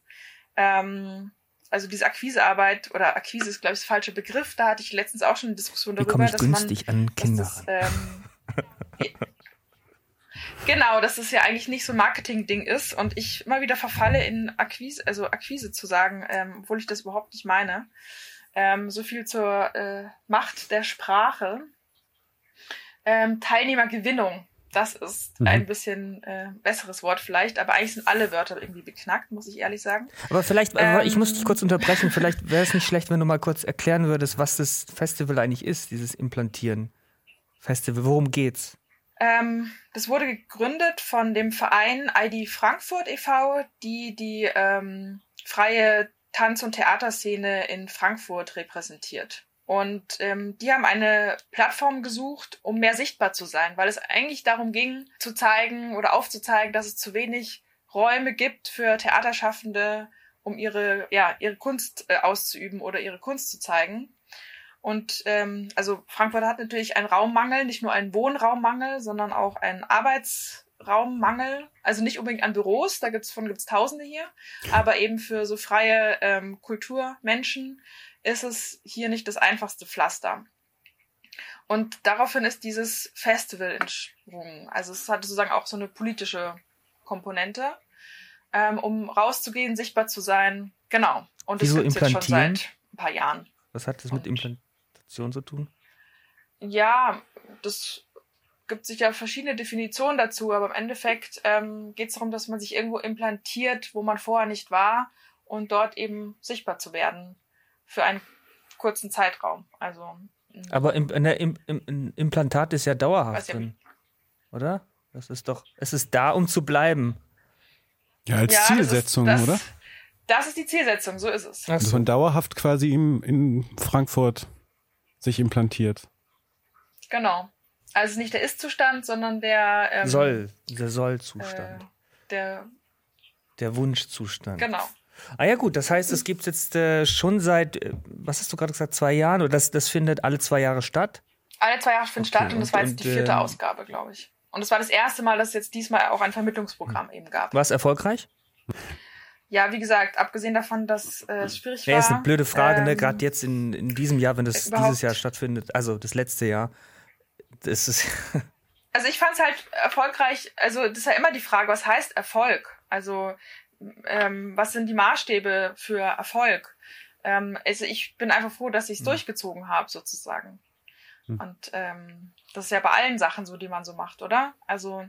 Ähm, also diese Akquisearbeit oder Akquise ist, glaube ich, das falsche Begriff. Da hatte ich letztens auch schon eine Diskussion darüber, Wie komme ich günstig man, an Kinder. Das, ähm, <laughs> Genau, dass es ja eigentlich nicht so ein Marketing-Ding ist und ich immer wieder verfalle in Akquise, also Akquise zu sagen, ähm, obwohl ich das überhaupt nicht meine. Ähm, so viel zur äh, Macht der Sprache. Ähm, Teilnehmergewinnung, das ist mhm. ein bisschen äh, besseres Wort vielleicht, aber eigentlich sind alle Wörter irgendwie beknackt, muss ich ehrlich sagen. Aber vielleicht, ähm, ich muss dich kurz unterbrechen, vielleicht wäre es nicht schlecht, wenn du mal kurz erklären würdest, was das Festival eigentlich ist, dieses Implantieren. Festival, worum geht's? Ähm, das wurde gegründet von dem Verein ID Frankfurt e.V., die die ähm, freie Tanz- und Theaterszene in Frankfurt repräsentiert. Und ähm, die haben eine Plattform gesucht, um mehr sichtbar zu sein, weil es eigentlich darum ging, zu zeigen oder aufzuzeigen, dass es zu wenig Räume gibt für Theaterschaffende, um ihre, ja, ihre Kunst äh, auszuüben oder ihre Kunst zu zeigen. Und ähm, also Frankfurt hat natürlich einen Raummangel, nicht nur einen Wohnraummangel, sondern auch einen Arbeitsraummangel. Also nicht unbedingt an Büros, da gibt's von gibt's Tausende hier, aber eben für so freie ähm, Kulturmenschen ist es hier nicht das einfachste Pflaster. Und daraufhin ist dieses Festival entsprungen. Also es hatte sozusagen auch so eine politische Komponente, ähm, um rauszugehen, sichtbar zu sein. Genau. Und das gibt es jetzt schon seit ein paar Jahren. Was hat das mit Implantieren? Definition zu tun? Ja, das gibt sicher verschiedene Definitionen dazu, aber im Endeffekt ähm, geht es darum, dass man sich irgendwo implantiert, wo man vorher nicht war und dort eben sichtbar zu werden für einen kurzen Zeitraum. Also. Mm. Aber im, ne, im, im, Implantat ist ja dauerhaft drin, oder? Das ist doch, es ist da, um zu bleiben. Ja, als ja, Zielsetzung, das ist, das, oder? Das ist die Zielsetzung, so ist es. Dass man dauerhaft quasi in, in Frankfurt sich implantiert. Genau. Also nicht der Ist-Zustand, sondern der ähm, Soll, der Soll-Zustand. Äh, der, der Wunschzustand. Genau. Ah ja gut, das heißt, es gibt jetzt äh, schon seit, äh, was hast du gerade gesagt, zwei Jahren oder das, das findet alle zwei Jahre statt? Alle zwei Jahre findet okay, statt und das war jetzt die vierte äh, Ausgabe, glaube ich. Und es war das erste Mal, dass es jetzt diesmal auch ein Vermittlungsprogramm eben gab. War es erfolgreich? Ja, wie gesagt, abgesehen davon, dass äh, es schwierig war. Ja, ist eine blöde Frage, ne? ähm, ne? Gerade jetzt in, in diesem Jahr, wenn das dieses Jahr stattfindet, also das letzte Jahr, das ist. <laughs> also ich fand es halt erfolgreich, also das ist ja immer die Frage, was heißt Erfolg? Also ähm, was sind die Maßstäbe für Erfolg? Ähm, also ich bin einfach froh, dass ich es mhm. durchgezogen habe, sozusagen. Mhm. Und ähm, das ist ja bei allen Sachen so, die man so macht, oder? Also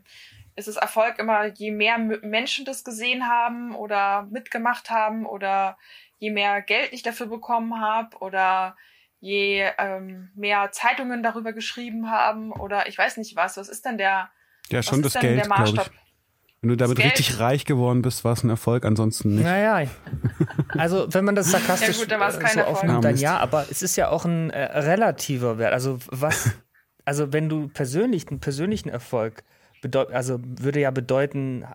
ist es Erfolg immer, je mehr Menschen das gesehen haben oder mitgemacht haben oder je mehr Geld ich dafür bekommen habe oder je ähm, mehr Zeitungen darüber geschrieben haben oder ich weiß nicht was. Was ist denn der? Ja, schon das Geld, glaube ich. Wenn du damit richtig reich geworden bist, war es ein Erfolg, ansonsten nicht. Naja, also wenn man das sarkastisch ja gut, dann so aufnimmt, dann ja, aber es ist ja auch ein äh, relativer Wert. Also was, <laughs> also wenn du persönlich einen persönlichen Erfolg also würde ja bedeuten,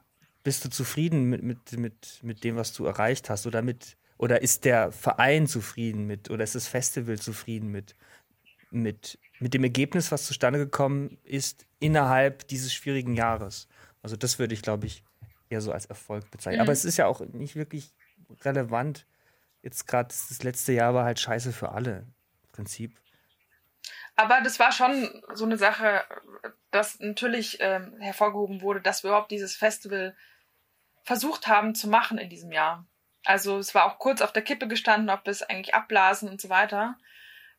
bist du zufrieden mit, mit, mit, mit dem, was du erreicht hast oder mit oder ist der Verein zufrieden mit oder ist das Festival zufrieden mit, mit, mit dem Ergebnis, was zustande gekommen ist innerhalb dieses schwierigen Jahres? Also das würde ich, glaube ich, eher so als Erfolg bezeichnen. Mhm. Aber es ist ja auch nicht wirklich relevant. Jetzt gerade das letzte Jahr war halt scheiße für alle im Prinzip. Aber das war schon so eine Sache, dass natürlich ähm, hervorgehoben wurde, dass wir überhaupt dieses Festival versucht haben zu machen in diesem Jahr. Also es war auch kurz auf der Kippe gestanden, ob wir es eigentlich abblasen und so weiter.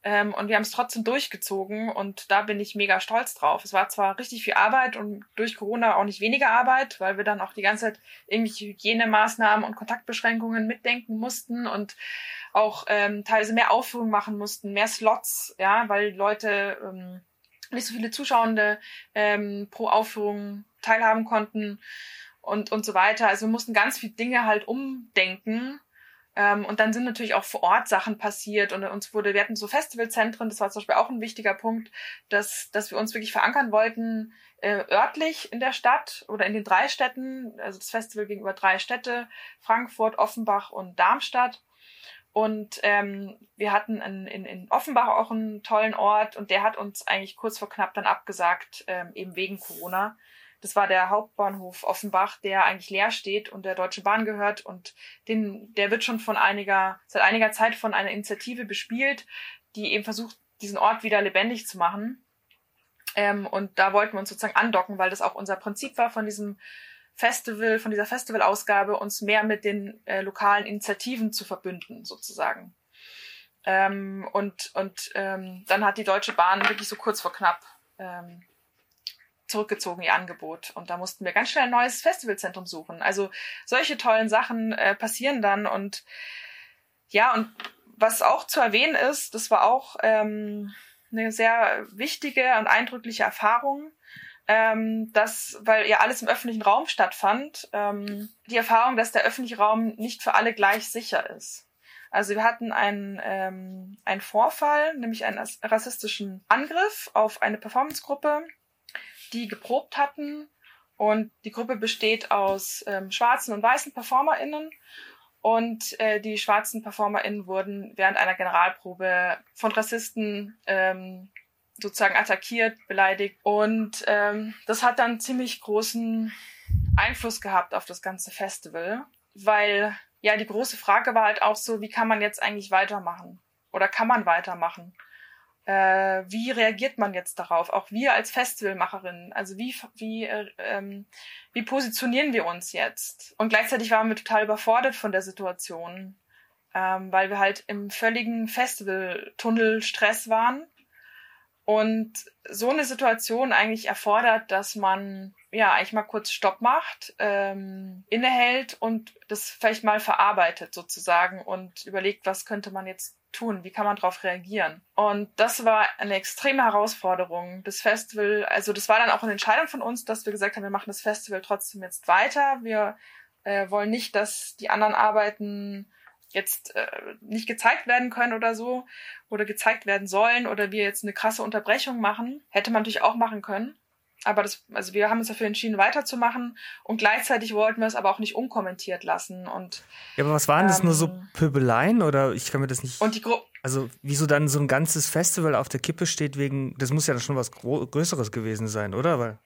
Ähm, und wir haben es trotzdem durchgezogen und da bin ich mega stolz drauf. Es war zwar richtig viel Arbeit und durch Corona auch nicht weniger Arbeit, weil wir dann auch die ganze Zeit irgendwelche Hygienemaßnahmen und Kontaktbeschränkungen mitdenken mussten und auch ähm, teilweise mehr Aufführungen machen mussten, mehr Slots, ja, weil Leute ähm, nicht so viele Zuschauende ähm, pro Aufführung teilhaben konnten und, und so weiter. Also wir mussten ganz viele Dinge halt umdenken ähm, und dann sind natürlich auch vor Ort Sachen passiert und uns wurde, wir hatten so Festivalzentren, das war zum Beispiel auch ein wichtiger Punkt, dass, dass wir uns wirklich verankern wollten, äh, örtlich in der Stadt oder in den drei Städten, also das Festival gegenüber drei Städte, Frankfurt, Offenbach und Darmstadt. Und ähm, wir hatten in, in, in Offenbach auch einen tollen Ort und der hat uns eigentlich kurz vor knapp dann abgesagt, ähm, eben wegen Corona. Das war der Hauptbahnhof Offenbach, der eigentlich leer steht und der Deutschen Bahn gehört und den, der wird schon von einiger, seit einiger Zeit von einer Initiative bespielt, die eben versucht, diesen Ort wieder lebendig zu machen. Ähm, und da wollten wir uns sozusagen andocken, weil das auch unser Prinzip war von diesem Festival, von dieser Festivalausgabe, uns mehr mit den äh, lokalen Initiativen zu verbünden, sozusagen. Ähm, und und ähm, dann hat die Deutsche Bahn wirklich so kurz vor knapp ähm, zurückgezogen, ihr Angebot. Und da mussten wir ganz schnell ein neues Festivalzentrum suchen. Also solche tollen Sachen äh, passieren dann. Und ja, und was auch zu erwähnen ist, das war auch ähm, eine sehr wichtige und eindrückliche Erfahrung, ähm, dass, weil ja alles im öffentlichen Raum stattfand, ähm, die Erfahrung, dass der öffentliche Raum nicht für alle gleich sicher ist. Also wir hatten einen, ähm, einen Vorfall, nämlich einen rassistischen Angriff auf eine Performancegruppe die geprobt hatten. Und die Gruppe besteht aus ähm, schwarzen und weißen PerformerInnen. Und äh, die schwarzen PerformerInnen wurden während einer Generalprobe von Rassisten ähm, sozusagen attackiert, beleidigt. Und ähm, das hat dann ziemlich großen Einfluss gehabt auf das ganze Festival, weil ja die große Frage war halt auch so, wie kann man jetzt eigentlich weitermachen? Oder kann man weitermachen? äh, wie reagiert man jetzt darauf? Auch wir als Festivalmacherinnen, also wie, wie, äh, ähm, wie positionieren wir uns jetzt? Und gleichzeitig waren wir total überfordert von der Situation, ähm, weil wir halt im völligen Festivaltunnel-Stress waren. Und so eine Situation eigentlich erfordert, dass man ja eigentlich mal kurz Stopp macht, ähm, innehält und das vielleicht mal verarbeitet sozusagen und überlegt, was könnte man jetzt tun? Wie kann man darauf reagieren? Und das war eine extreme Herausforderung. Das Festival, also das war dann auch eine Entscheidung von uns, dass wir gesagt haben, wir machen das Festival trotzdem jetzt weiter. Wir äh, wollen nicht, dass die anderen Arbeiten jetzt äh, nicht gezeigt werden können oder so oder gezeigt werden sollen oder wir jetzt eine krasse Unterbrechung machen. Hätte man natürlich auch machen können. Aber das, also wir haben uns dafür entschieden, weiterzumachen und gleichzeitig wollten wir es aber auch nicht unkommentiert lassen. Und, ja, aber was waren ähm, das nur so ähm, Pöbeleien oder ich kann mir das nicht. Und die Gruppe. Also, wieso dann so ein ganzes Festival auf der Kippe steht wegen, das muss ja dann schon was Größeres gewesen sein, oder? Weil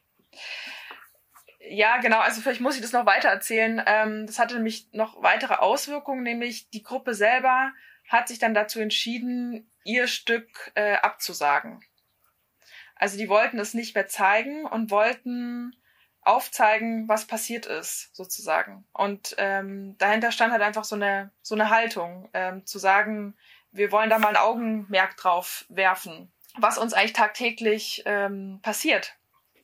ja, genau. Also vielleicht muss ich das noch weiter erzählen. Ähm, das hatte nämlich noch weitere Auswirkungen, nämlich die Gruppe selber hat sich dann dazu entschieden, ihr Stück äh, abzusagen. Also die wollten es nicht mehr zeigen und wollten aufzeigen, was passiert ist, sozusagen. Und ähm, dahinter stand halt einfach so eine so eine Haltung, ähm, zu sagen, wir wollen da mal ein Augenmerk drauf werfen, was uns eigentlich tagtäglich ähm, passiert.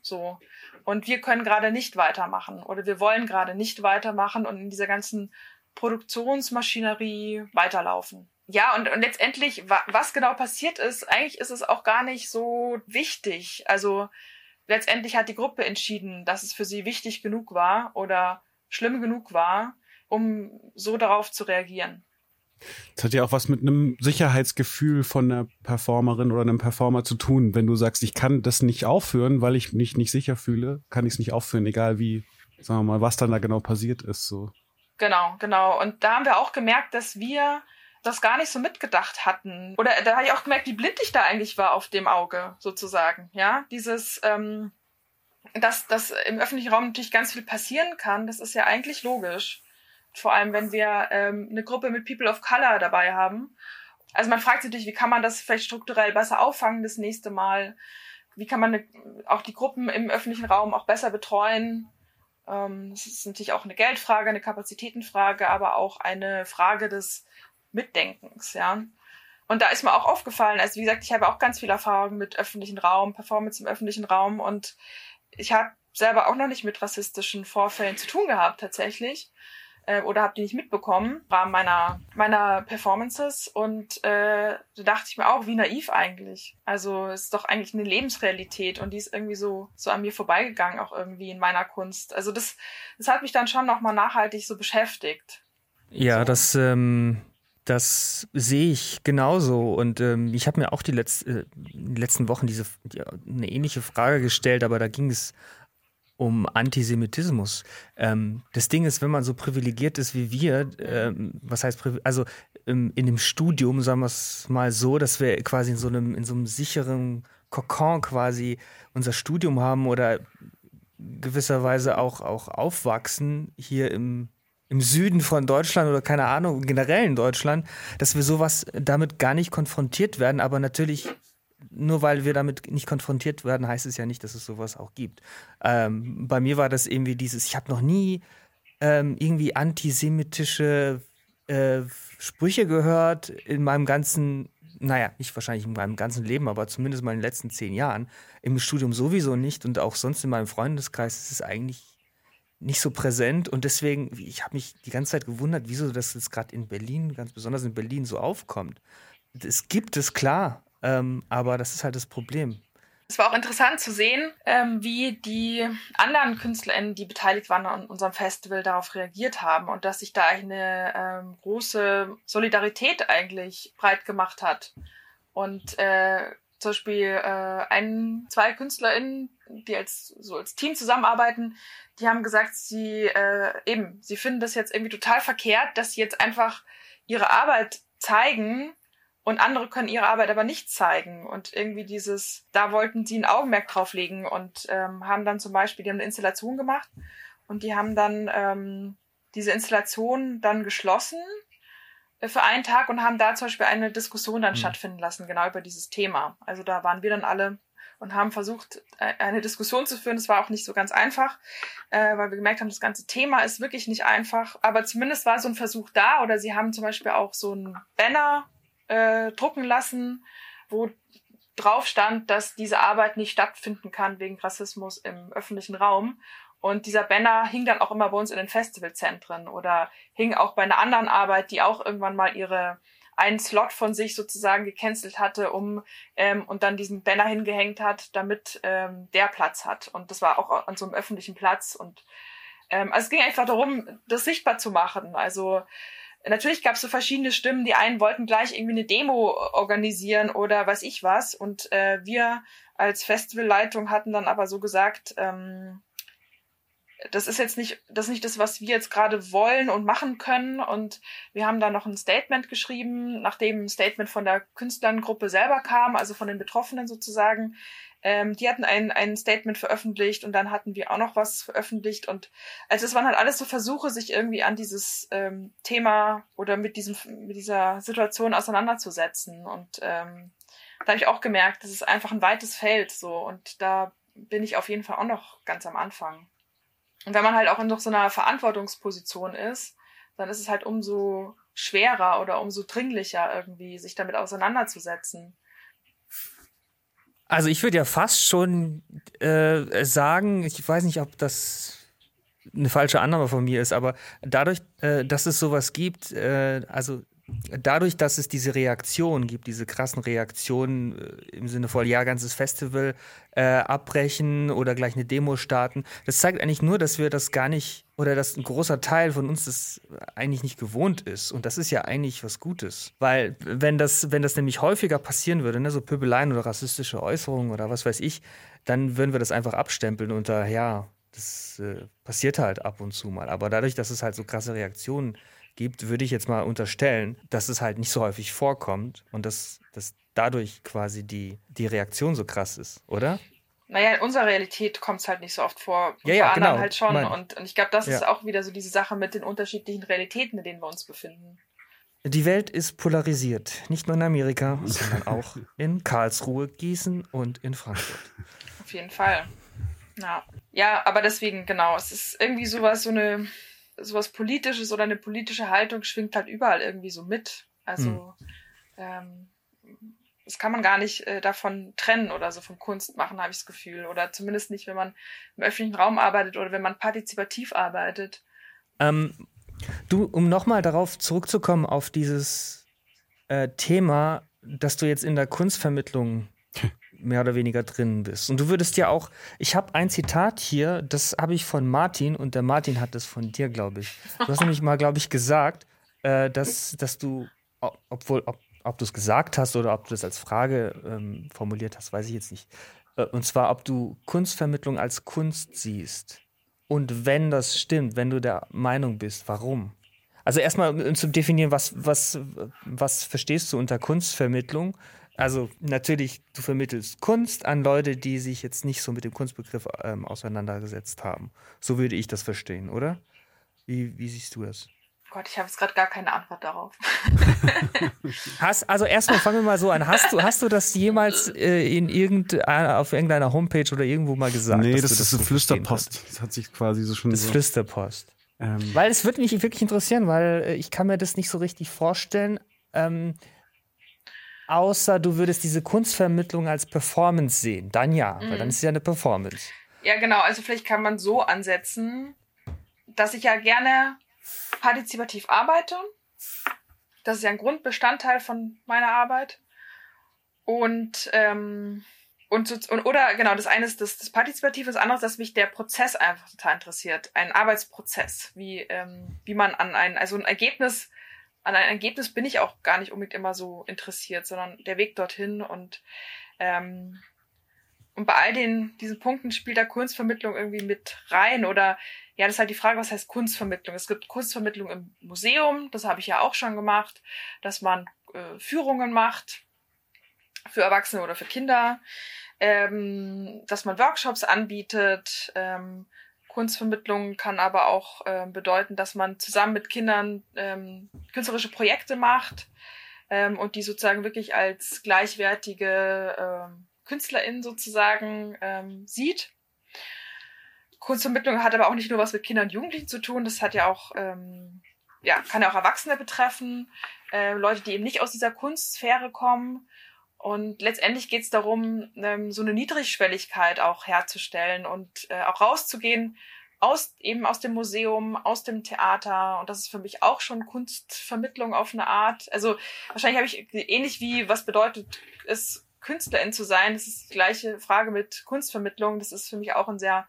So. Und wir können gerade nicht weitermachen oder wir wollen gerade nicht weitermachen und in dieser ganzen Produktionsmaschinerie weiterlaufen. Ja, und, und letztendlich, was genau passiert ist, eigentlich ist es auch gar nicht so wichtig. Also letztendlich hat die Gruppe entschieden, dass es für sie wichtig genug war oder schlimm genug war, um so darauf zu reagieren. Das hat ja auch was mit einem Sicherheitsgefühl von einer Performerin oder einem Performer zu tun. Wenn du sagst, ich kann das nicht aufführen, weil ich mich nicht sicher fühle, kann ich es nicht aufführen, egal wie, sagen wir mal, was dann da genau passiert ist. So. Genau, genau. Und da haben wir auch gemerkt, dass wir das gar nicht so mitgedacht hatten. Oder da habe ich auch gemerkt, wie blind ich da eigentlich war auf dem Auge, sozusagen. Ja, dieses, ähm, dass, dass im öffentlichen Raum natürlich ganz viel passieren kann, das ist ja eigentlich logisch. Vor allem, wenn wir ähm, eine Gruppe mit People of Color dabei haben. Also man fragt sich natürlich, wie kann man das vielleicht strukturell besser auffangen das nächste Mal? Wie kann man auch die Gruppen im öffentlichen Raum auch besser betreuen? Ähm, das ist natürlich auch eine Geldfrage, eine Kapazitätenfrage, aber auch eine Frage des Mitdenkens, ja. Und da ist mir auch aufgefallen, also wie gesagt, ich habe auch ganz viel Erfahrung mit öffentlichen Raum, Performance im öffentlichen Raum und ich habe selber auch noch nicht mit rassistischen Vorfällen zu tun gehabt tatsächlich äh, oder habe die nicht mitbekommen im Rahmen meiner, meiner Performances. Und äh, da dachte ich mir auch, wie naiv eigentlich. Also es ist doch eigentlich eine Lebensrealität und die ist irgendwie so, so an mir vorbeigegangen, auch irgendwie in meiner Kunst. Also das, das hat mich dann schon nochmal nachhaltig so beschäftigt. Ja, so. das, ähm, das sehe ich genauso. Und ähm, ich habe mir auch die, Letz-, äh, die letzten Wochen diese die, eine ähnliche Frage gestellt, aber da ging es um Antisemitismus. Ähm, das Ding ist, wenn man so privilegiert ist wie wir, ähm, was heißt, also ähm, in dem Studium, sagen wir es mal so, dass wir quasi in so einem, in so einem sicheren Kokon quasi unser Studium haben oder gewisserweise auch, auch aufwachsen hier im, im Süden von Deutschland oder keine Ahnung, generell in Deutschland, dass wir sowas damit gar nicht konfrontiert werden, aber natürlich nur weil wir damit nicht konfrontiert werden, heißt es ja nicht, dass es sowas auch gibt. Ähm, bei mir war das irgendwie dieses, ich habe noch nie ähm, irgendwie antisemitische äh, Sprüche gehört in meinem ganzen, naja, nicht wahrscheinlich in meinem ganzen Leben, aber zumindest mal in den letzten zehn Jahren. Im Studium sowieso nicht und auch sonst in meinem Freundeskreis ist es eigentlich nicht so präsent und deswegen, ich habe mich die ganze Zeit gewundert, wieso das jetzt gerade in Berlin, ganz besonders in Berlin, so aufkommt. Es gibt es klar, ähm, aber das ist halt das Problem. Es war auch interessant zu sehen, ähm, wie die anderen KünstlerInnen, die beteiligt waren an unserem Festival, darauf reagiert haben und dass sich da eine ähm, große Solidarität eigentlich breit gemacht hat. Und äh, zum Beispiel äh, ein, zwei KünstlerInnen, die als so als Team zusammenarbeiten, die haben gesagt, sie äh, eben, sie finden das jetzt irgendwie total verkehrt, dass sie jetzt einfach ihre Arbeit zeigen und andere können ihre Arbeit aber nicht zeigen. Und irgendwie dieses, da wollten sie ein Augenmerk drauf legen und ähm, haben dann zum Beispiel, die haben eine Installation gemacht und die haben dann ähm, diese Installation dann geschlossen äh, für einen Tag und haben da zum Beispiel eine Diskussion dann mhm. stattfinden lassen, genau über dieses Thema. Also da waren wir dann alle und haben versucht, äh, eine Diskussion zu führen. Das war auch nicht so ganz einfach, äh, weil wir gemerkt haben, das ganze Thema ist wirklich nicht einfach. Aber zumindest war so ein Versuch da oder sie haben zum Beispiel auch so ein Banner äh, drucken lassen, wo drauf stand, dass diese Arbeit nicht stattfinden kann wegen Rassismus im öffentlichen Raum. Und dieser Banner hing dann auch immer bei uns in den Festivalzentren oder hing auch bei einer anderen Arbeit, die auch irgendwann mal ihre einen Slot von sich sozusagen gecancelt hatte, um ähm, und dann diesen Banner hingehängt hat, damit ähm, der Platz hat. Und das war auch an so einem öffentlichen Platz und Ähm, also es ging einfach darum, das sichtbar zu machen. Also natürlich gab es so verschiedene Stimmen. Die einen wollten gleich irgendwie eine Demo organisieren oder weiß ich was. Und äh, wir als Festivalleitung hatten dann aber so gesagt, ähm, das ist jetzt nicht das ist nicht das, was wir jetzt gerade wollen und machen können. Und wir haben da noch ein Statement geschrieben, nachdem ein Statement von der Künstlergruppe selber kam, also von den Betroffenen sozusagen. Ähm, die hatten ein, ein Statement veröffentlicht und dann hatten wir auch noch was veröffentlicht. Und also es waren halt alles so Versuche, sich irgendwie an dieses ähm, Thema oder mit diesem mit dieser Situation auseinanderzusetzen. Und ähm, da habe ich auch gemerkt, das ist einfach ein weites Feld so. Und da bin ich auf jeden Fall auch noch ganz am Anfang. Und wenn man halt auch in noch so einer Verantwortungsposition ist, dann ist es halt umso schwerer oder umso dringlicher irgendwie, sich damit auseinanderzusetzen. Also ich würde ja fast schon äh, sagen, ich weiß nicht, ob das eine falsche Annahme von mir ist, aber dadurch, äh, dass es sowas gibt, äh, also dadurch, dass es diese Reaktionen gibt, diese krassen Reaktionen äh, im Sinne von, ja, ganzes Festival äh, abbrechen oder gleich eine Demo starten, das zeigt eigentlich nur, dass wir das gar nicht oder dass ein großer Teil von uns das eigentlich nicht gewohnt ist. Und das ist ja eigentlich was Gutes. Weil wenn das, wenn das nämlich häufiger passieren würde, ne, so Pöbeleien oder rassistische Äußerungen oder was weiß ich, dann würden wir das einfach abstempeln unter, ja, das äh, passiert halt ab und zu mal. Aber dadurch, dass es halt so krasse Reaktionen gibt, würde ich jetzt mal unterstellen, dass es halt nicht so häufig vorkommt und dass, dass dadurch quasi die, die Reaktion so krass ist, oder? Naja, in unserer Realität kommt es halt nicht so oft vor. Ja, ja, bei genau. anderen halt schon. Und, und ich glaube, das ist Ja. auch wieder so diese Sache mit den unterschiedlichen Realitäten, in denen wir uns befinden. Die Welt ist polarisiert, nicht nur in Amerika, sondern auch in Karlsruhe, Gießen und in Frankfurt. Auf jeden Fall. Ja. Ja, aber deswegen, genau, es ist irgendwie sowas, so eine, sowas Politisches oder eine politische Haltung schwingt halt überall irgendwie so mit. Also, ähm, das kann man gar nicht äh, davon trennen oder so vom Kunst machen, habe ich das Gefühl. Oder zumindest nicht, wenn man im öffentlichen Raum arbeitet oder wenn man partizipativ arbeitet. Ähm, du, um nochmal darauf zurückzukommen, auf dieses äh, Thema, dass du jetzt in der Kunstvermittlung mehr oder weniger drin bist. Und du würdest ja auch, ich habe ein Zitat hier, das habe ich von Martin und der Martin hat das von dir, glaube ich. Du hast nämlich mal, glaube ich, gesagt, äh, dass, dass du, obwohl, ob, ob du es gesagt hast oder ob du das als Frage ähm, formuliert hast, weiß ich jetzt nicht. Äh, und zwar, ob du Kunstvermittlung als Kunst siehst. Und wenn das stimmt, wenn du der Meinung bist, warum? Also erstmal um zu definieren, was, was, was verstehst du unter Kunstvermittlung? Also natürlich, du vermittelst Kunst an Leute, die sich jetzt nicht so mit dem Kunstbegriff ähm, auseinandergesetzt haben. So würde ich das verstehen, oder? Wie, wie siehst du das? Gott, ich habe jetzt gerade gar keine Antwort darauf. <laughs> Hast, also erstmal fangen wir mal so an. Hast du, hast du das jemals äh, in irgendeiner, auf irgendeiner Homepage oder irgendwo mal gesagt? nee, das ist so eine verstehen Flüsterpost. Das hat sich quasi so schon? Das so. ist Flüsterpost. ähm, Weil es würde mich wirklich interessieren, weil äh, ich kann mir das nicht so richtig vorstellen. Ähm, außer du würdest diese Kunstvermittlung als Performance sehen. Dann ja, weil dann ist es ja eine Performance. Ja, genau. Also vielleicht kann man so ansetzen, dass ich ja gerne partizipativ arbeite. Das ist ja ein Grundbestandteil von meiner Arbeit. Und, ähm, und, so, und oder genau, das eine ist das, das Partizipative, das andere ist, dass mich der Prozess einfach total interessiert. Ein Arbeitsprozess, wie, ähm, wie man an ein, also ein Ergebnis, an ein Ergebnis bin ich auch gar nicht unbedingt immer so interessiert, sondern der Weg dorthin und ähm, und bei all den, diesen Punkten spielt da Kunstvermittlung irgendwie mit rein oder ja, das ist halt die Frage, was heißt Kunstvermittlung? Es gibt Kunstvermittlung im Museum, das habe ich ja auch schon gemacht, dass man äh, Führungen macht für Erwachsene oder für Kinder, ähm, dass man Workshops anbietet. Ähm, Kunstvermittlung kann aber auch ähm, bedeuten, dass man zusammen mit Kindern ähm, künstlerische Projekte macht ähm, und die sozusagen wirklich als gleichwertige ähm, KünstlerInnen sozusagen ähm, sieht. Kunstvermittlung hat aber auch nicht nur was mit Kindern und Jugendlichen zu tun, das hat ja auch, ähm, ja, kann ja auch Erwachsene betreffen, äh, Leute, die eben nicht aus dieser Kunstsphäre kommen. Und letztendlich geht es darum, ähm, so eine Niedrigschwelligkeit auch herzustellen und äh, auch rauszugehen aus eben aus dem Museum, aus dem Theater. Und das ist für mich auch schon Kunstvermittlung auf eine Art. Also wahrscheinlich habe ich ähnlich wie was bedeutet es Künstlerin zu sein. Das ist die gleiche Frage mit Kunstvermittlung. Das ist für mich auch ein sehr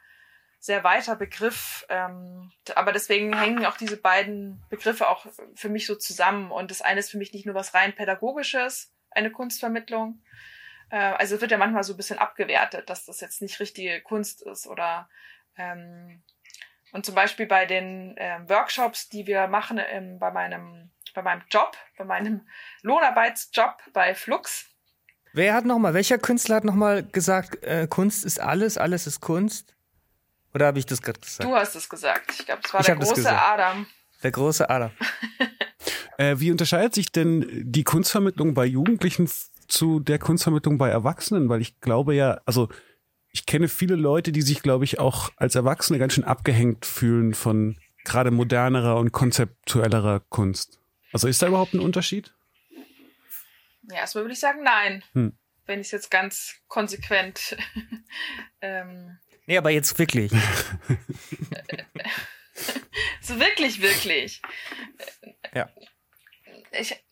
sehr weiter Begriff. Ähm, aber deswegen hängen auch diese beiden Begriffe auch für mich so zusammen. Und das eine ist für mich nicht nur was rein pädagogisches, eine Kunstvermittlung. Äh, also es wird ja manchmal so ein bisschen abgewertet, dass das jetzt nicht richtige Kunst ist oder ähm, und zum Beispiel bei den äh, Workshops, die wir machen ähm, bei meinem bei meinem Job, bei meinem Lohnarbeitsjob bei Flux. Wer hat nochmal, welcher Künstler hat nochmal gesagt, äh, Kunst ist alles, alles ist Kunst? Oder habe ich das gerade gesagt? Du hast es gesagt. Ich glaube, es war ich der große Adam. Der große Adam. <laughs> äh, wie unterscheidet sich denn die Kunstvermittlung bei Jugendlichen zu der Kunstvermittlung bei Erwachsenen? Weil ich glaube ja, also ich kenne viele Leute, die sich, glaube ich, auch als Erwachsene ganz schön abgehängt fühlen von gerade modernerer und konzeptuellerer Kunst. Also ist da überhaupt ein Unterschied? Ja, erstmal würde ich sagen, nein. Hm. Wenn ich es jetzt ganz konsequent <laughs> ähm, Nee, aber jetzt wirklich. <laughs> so wirklich, wirklich. Ja. Ich,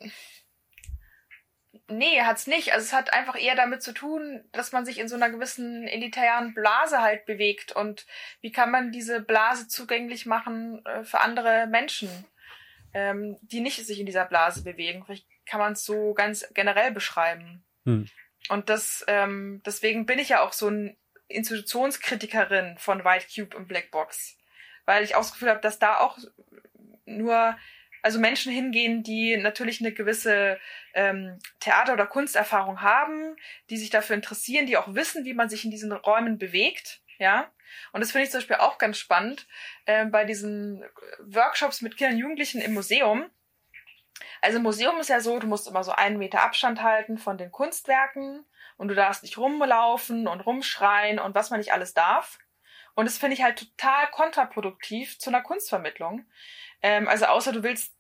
nee, hat's nicht. Also es hat einfach eher damit zu tun, dass man sich in so einer gewissen elitären Blase halt bewegt. Und wie kann man diese Blase zugänglich machen äh, für andere Menschen, ähm, die nicht sich in dieser Blase bewegen? Vielleicht kann man es so ganz generell beschreiben. Hm. Und das, ähm, deswegen bin ich ja auch so ein Institutionskritikerin von White Cube und Black Box, weil ich auch das Gefühl habe, dass da auch nur also Menschen hingehen, die natürlich eine gewisse ähm, Theater- oder Kunsterfahrung haben, die sich dafür interessieren, die auch wissen, wie man sich in diesen Räumen bewegt, ja. Und das finde ich zum Beispiel auch ganz spannend äh, bei diesen Workshops mit Kindern und Jugendlichen im Museum. Also im Museum ist ja so, du musst immer so einen Meter Abstand halten von den Kunstwerken und du darfst nicht rumlaufen und rumschreien und was man nicht alles darf. Und das finde ich halt total kontraproduktiv zu einer Kunstvermittlung. Ähm, also außer du willst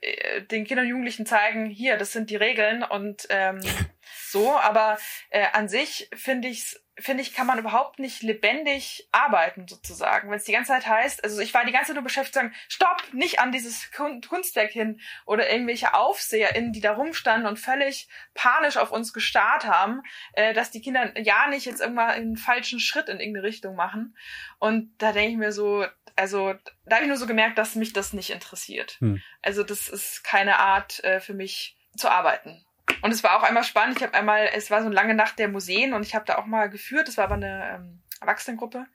äh, den Kindern und Jugendlichen zeigen, hier, das sind die Regeln und ähm, <laughs> so, aber äh, an sich finde ich finde ich, kann man überhaupt nicht lebendig arbeiten, sozusagen. Wenn es die ganze Zeit heißt, also ich war die ganze Zeit nur beschäftigt zu sagen, stopp, nicht an dieses Kunstwerk hin oder irgendwelche AufseherInnen, die da rumstanden und völlig panisch auf uns gestarrt haben, äh, dass die Kinder ja nicht jetzt irgendwann einen falschen Schritt in irgendeine Richtung machen. Und da denke ich mir so, also da habe ich nur so gemerkt, dass mich das nicht interessiert. Hm. Also das ist keine Art äh, für mich zu arbeiten. Und es war auch einmal spannend. Ich habe einmal, es war so eine lange Nacht der Museen und ich habe da auch mal geführt. Das war aber eine ähm, Erwachsenengruppe.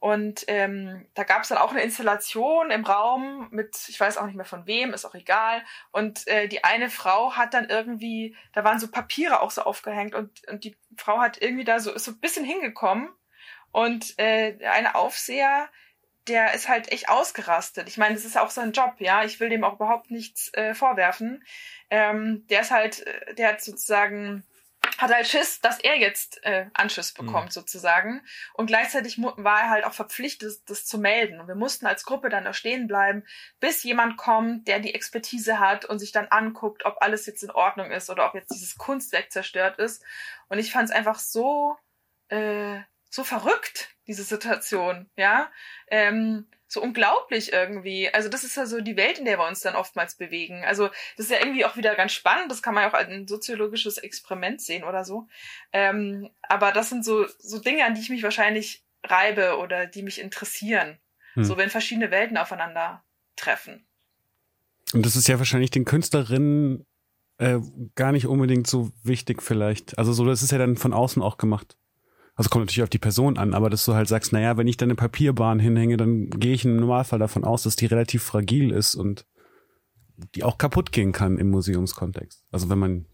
Und ähm, da gab es dann auch eine Installation im Raum mit, ich weiß auch nicht mehr von wem, ist auch egal. Und äh, die eine Frau hat dann irgendwie, da waren so Papiere auch so aufgehängt und, und die Frau hat irgendwie da so, ist so ein bisschen hingekommen. Und äh, eine Aufseher der ist halt echt ausgerastet. Ich meine, das ist auch sein Job, ja. Ich will dem auch überhaupt nichts äh, vorwerfen. Ähm, der ist halt, äh, der hat sozusagen hat halt Schiss, dass er jetzt äh, Anschiss bekommt, mhm. sozusagen. Und gleichzeitig war er halt auch verpflichtet, das zu melden. Und wir mussten als Gruppe dann da stehen bleiben, bis jemand kommt, der die Expertise hat und sich dann anguckt, ob alles jetzt in Ordnung ist oder ob jetzt dieses Kunstwerk zerstört ist. Und ich fand es einfach so, äh, so verrückt, diese Situation, ja. Ähm, so unglaublich irgendwie. Also das ist ja so die Welt, in der wir uns dann oftmals bewegen. Also das ist ja irgendwie auch wieder ganz spannend. Das kann man ja auch als ein soziologisches Experiment sehen oder so. Ähm, aber das sind so, so Dinge, an die ich mich wahrscheinlich reibe oder die mich interessieren. Hm. So wenn verschiedene Welten aufeinander treffen. Und das ist ja wahrscheinlich den Künstlerinnen äh, gar nicht unbedingt so wichtig vielleicht. Also so, das ist ja dann von außen auch gemacht. Also kommt natürlich auf die Person an, aber dass du halt sagst, naja, wenn ich da eine Papierbahn hinhänge, dann gehe ich im Normalfall davon aus, dass die relativ fragil ist und die auch kaputt gehen kann im Museumskontext. Also wenn man,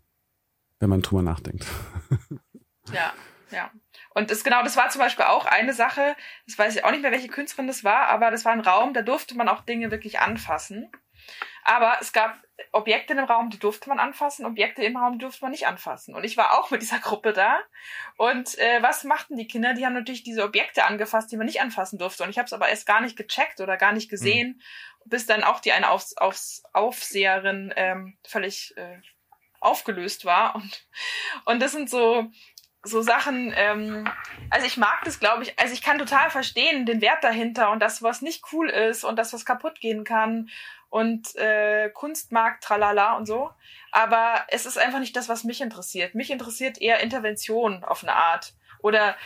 wenn man drüber nachdenkt. <laughs> Ja, ja. Und das genau, das war zum Beispiel auch eine Sache, das weiß ich auch nicht mehr, welche Künstlerin das war, aber das war ein Raum, da durfte man auch Dinge wirklich anfassen. Aber es gab Objekte im Raum, die durfte man anfassen, Objekte im Raum durfte man nicht anfassen. Und ich war auch mit dieser <laughs> Gruppe da. Und äh, was machten die Kinder? Die haben natürlich diese Objekte angefasst, die man nicht anfassen durfte. Und ich habe es aber erst gar nicht gecheckt oder gar nicht gesehen, mhm. bis dann auch die eine Aufs Aufs Aufseherin ähm, völlig äh, aufgelöst war. Und, und das sind so, so Sachen, ähm, also ich mag das, glaube ich, also ich kann total verstehen, den Wert dahinter und das, was nicht cool ist und das, was kaputt gehen kann und äh, Kunstmarkt, tralala und so. Aber es ist einfach nicht das, was mich interessiert. Mich interessiert eher Intervention auf eine Art oder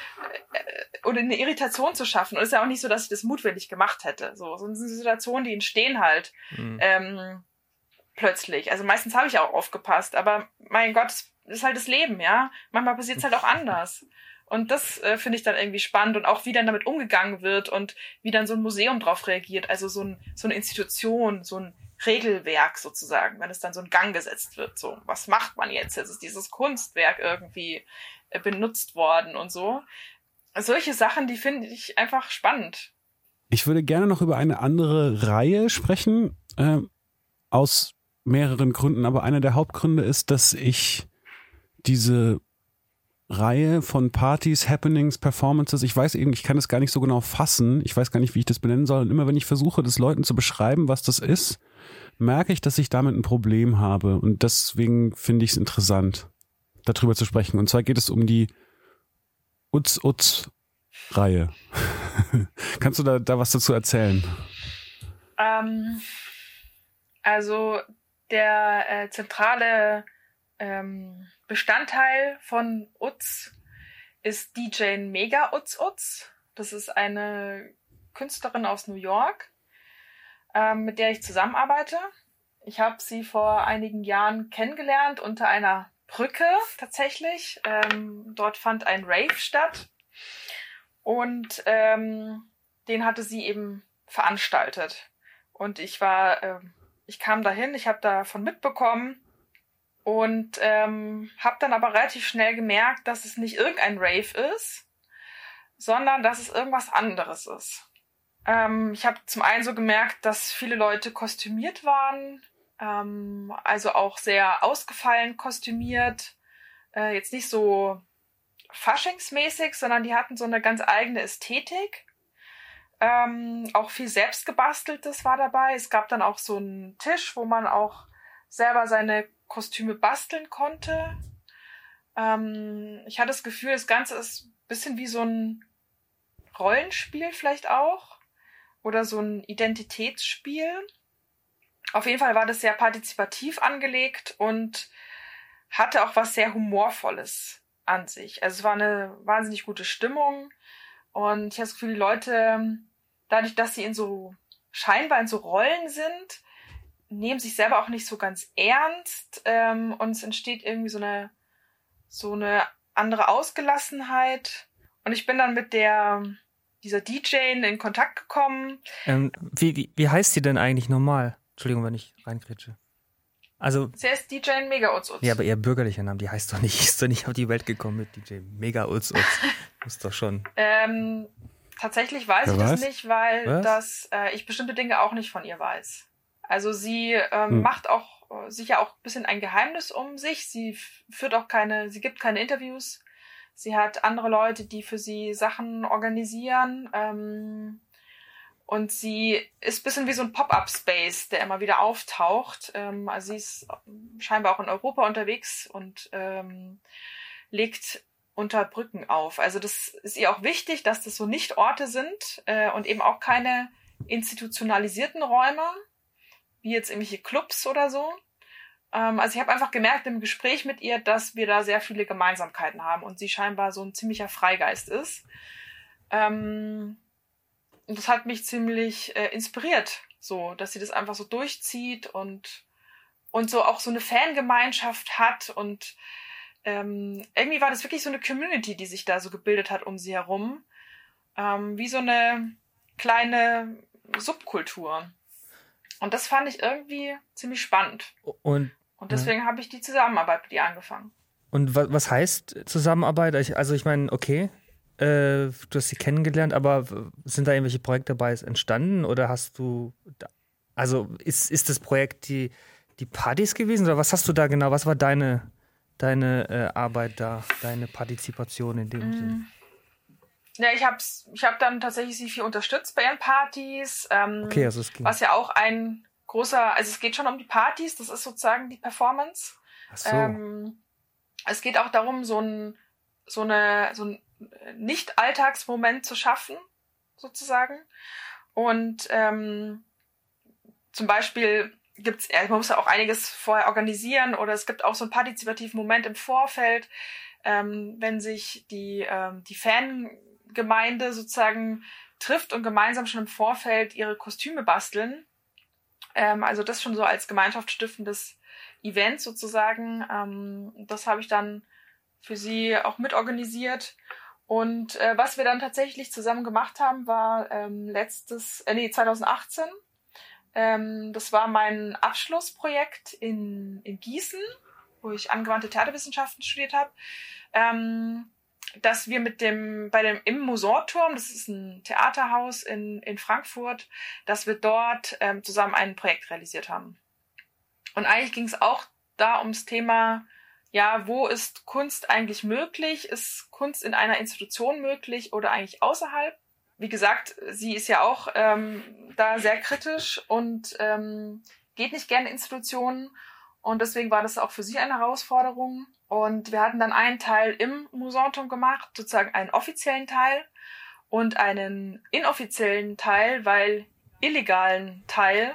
äh, oder eine Irritation zu schaffen. Und es ist ja auch nicht so, dass ich das mutwillig gemacht hätte. So, so sind Situationen, die entstehen halt mhm. ähm, plötzlich. Also meistens habe ich auch aufgepasst, aber mein Gott, es ist halt das Leben, ja. Manchmal passiert es halt auch anders. Und das äh, finde ich dann irgendwie spannend und auch wie dann damit umgegangen wird und wie dann so ein Museum drauf reagiert. Also so, ein, so eine Institution, so ein Regelwerk sozusagen, wenn es dann so in Gang gesetzt wird. So, was macht man jetzt? Jetzt ist dieses Kunstwerk irgendwie äh, benutzt worden und so. Solche Sachen, die finde ich einfach spannend. Ich würde gerne noch über eine andere Reihe sprechen, äh, aus mehreren Gründen, aber einer der Hauptgründe ist, dass ich diese Reihe von Partys, Happenings, Performances. Ich weiß eben, ich kann es gar nicht so genau fassen. Ich weiß gar nicht, wie ich das benennen soll. Und immer wenn ich versuche, das Leuten zu beschreiben, was das ist, merke ich, dass ich damit ein Problem habe. Und deswegen finde ich es interessant, darüber zu sprechen. Und zwar geht es um die Utz-Utz-Reihe. <laughs> Kannst du da, da was dazu erzählen? Ähm, also der äh, zentrale ähm, Bestandteil von Utz ist DJ Mega Utz Utz. Das ist eine Künstlerin aus New York, ähm, mit der ich zusammenarbeite. Ich habe sie vor einigen Jahren kennengelernt unter einer Brücke tatsächlich. Ähm, dort fand ein Rave statt und ähm, den hatte sie eben veranstaltet. Und ich war, äh, ich kam dahin, ich habe davon mitbekommen und ähm, habe dann aber relativ schnell gemerkt, dass es nicht irgendein Rave ist, sondern dass es irgendwas anderes ist. Ähm, ich habe zum einen so gemerkt, dass viele Leute kostümiert waren, ähm, also auch sehr ausgefallen kostümiert, äh, jetzt nicht so faschingsmäßig, sondern die hatten so eine ganz eigene Ästhetik. Ähm, auch viel selbstgebasteltes war dabei. Es gab dann auch so einen Tisch, wo man auch selber seine Kostüme basteln konnte. Ähm, ich hatte das Gefühl, das Ganze ist ein bisschen wie so ein Rollenspiel vielleicht auch. Oder so ein Identitätsspiel. Auf jeden Fall war das sehr partizipativ angelegt und hatte auch was sehr Humorvolles an sich. Also es war eine wahnsinnig gute Stimmung und ich habe das Gefühl, die Leute, dadurch, dass sie in so scheinbar in so Rollen sind, nehmen sich selber auch nicht so ganz ernst ähm, und es entsteht irgendwie so eine so eine andere Ausgelassenheit und ich bin dann mit der dieser DJ in Kontakt gekommen. Ähm, wie, wie, wie heißt sie denn eigentlich normal? Entschuldigung, wenn ich reinkretsche. Also. Sie heißt DJ Mega Utz Ja, aber ihr bürgerlicher Name, die heißt doch nicht, <laughs> ist doch nicht auf die Welt gekommen mit DJ Mega Utz <laughs> Muss doch schon. Ähm, tatsächlich weiß Wer ich weiß? das nicht, weil das, äh, ich bestimmte Dinge auch nicht von ihr weiß. Also sie ähm, hm. macht auch äh, sicher auch ein bisschen ein Geheimnis um sich. Sie führt auch keine, sie gibt keine Interviews. Sie hat andere Leute, die für sie Sachen organisieren. Ähm, und sie ist ein bisschen wie so ein Pop-up-Space, der immer wieder auftaucht. Ähm, also sie ist scheinbar auch in Europa unterwegs und ähm, legt unter Brücken auf. Also das ist ihr auch wichtig, dass das so nicht Orte sind äh, und eben auch keine institutionalisierten Räume, wie jetzt irgendwelche Clubs oder so. Ähm, also ich habe einfach gemerkt im Gespräch mit ihr, dass wir da sehr viele Gemeinsamkeiten haben und sie scheinbar so ein ziemlicher Freigeist ist. Ähm, und das hat mich ziemlich äh, inspiriert, so, dass sie das einfach so durchzieht und und so auch so eine Fangemeinschaft hat und ähm, irgendwie war das wirklich so eine Community, die sich da so gebildet hat um sie herum, ähm, wie so eine kleine Subkultur. Und das fand ich irgendwie ziemlich spannend. Und, und deswegen ja. habe ich die Zusammenarbeit mit ihr angefangen. Und was, was heißt Zusammenarbeit? Also ich meine, okay, äh, du hast sie kennengelernt, aber sind da irgendwelche Projekte dabei entstanden oder hast du, da, also ist, ist das Projekt die, die Partys gewesen oder was hast du da genau, was war deine, deine äh, Arbeit da, deine Partizipation in dem mm. Sinn? Ja, ich habe ich hab dann tatsächlich sie viel unterstützt bei ihren Partys. Ähm, okay, also es ging. Was ja auch ein großer, also es geht schon um die Partys, das ist sozusagen die Performance. Ach so. Ähm, es geht auch darum, so ein, so eine, so ein Nicht-Alltagsmoment zu schaffen, sozusagen. Und ähm, zum Beispiel gibt's, man muss ja auch einiges vorher organisieren oder es gibt auch so einen partizipativen Moment im Vorfeld ähm, wenn sich die, ähm, die Fangemeinde sozusagen trifft und gemeinsam schon im Vorfeld ihre Kostüme basteln. Ähm, also das schon so als gemeinschaftsstiftendes Event sozusagen. Ähm, das habe ich dann für sie auch mitorganisiert. Und äh, was wir dann tatsächlich zusammen gemacht haben, war ähm, letztes, äh, nee, 2018. Ähm, das war mein Abschlussprojekt in, in Gießen, wo ich angewandte Theaterwissenschaften studiert habe. Ähm, dass wir mit dem, bei dem im Musorturm, das ist ein Theaterhaus in, in Frankfurt, dass wir dort ähm, zusammen ein Projekt realisiert haben. Und eigentlich ging es auch da ums Thema, ja, wo ist Kunst eigentlich möglich? Ist Kunst in einer Institution möglich oder eigentlich außerhalb? Wie gesagt, sie ist ja auch ähm, da sehr kritisch und ähm, geht nicht gerne in Institutionen. Und deswegen war das auch für sie eine Herausforderung. Und wir hatten dann einen Teil im Musantum gemacht, sozusagen einen offiziellen Teil und einen inoffiziellen Teil, weil illegalen Teil,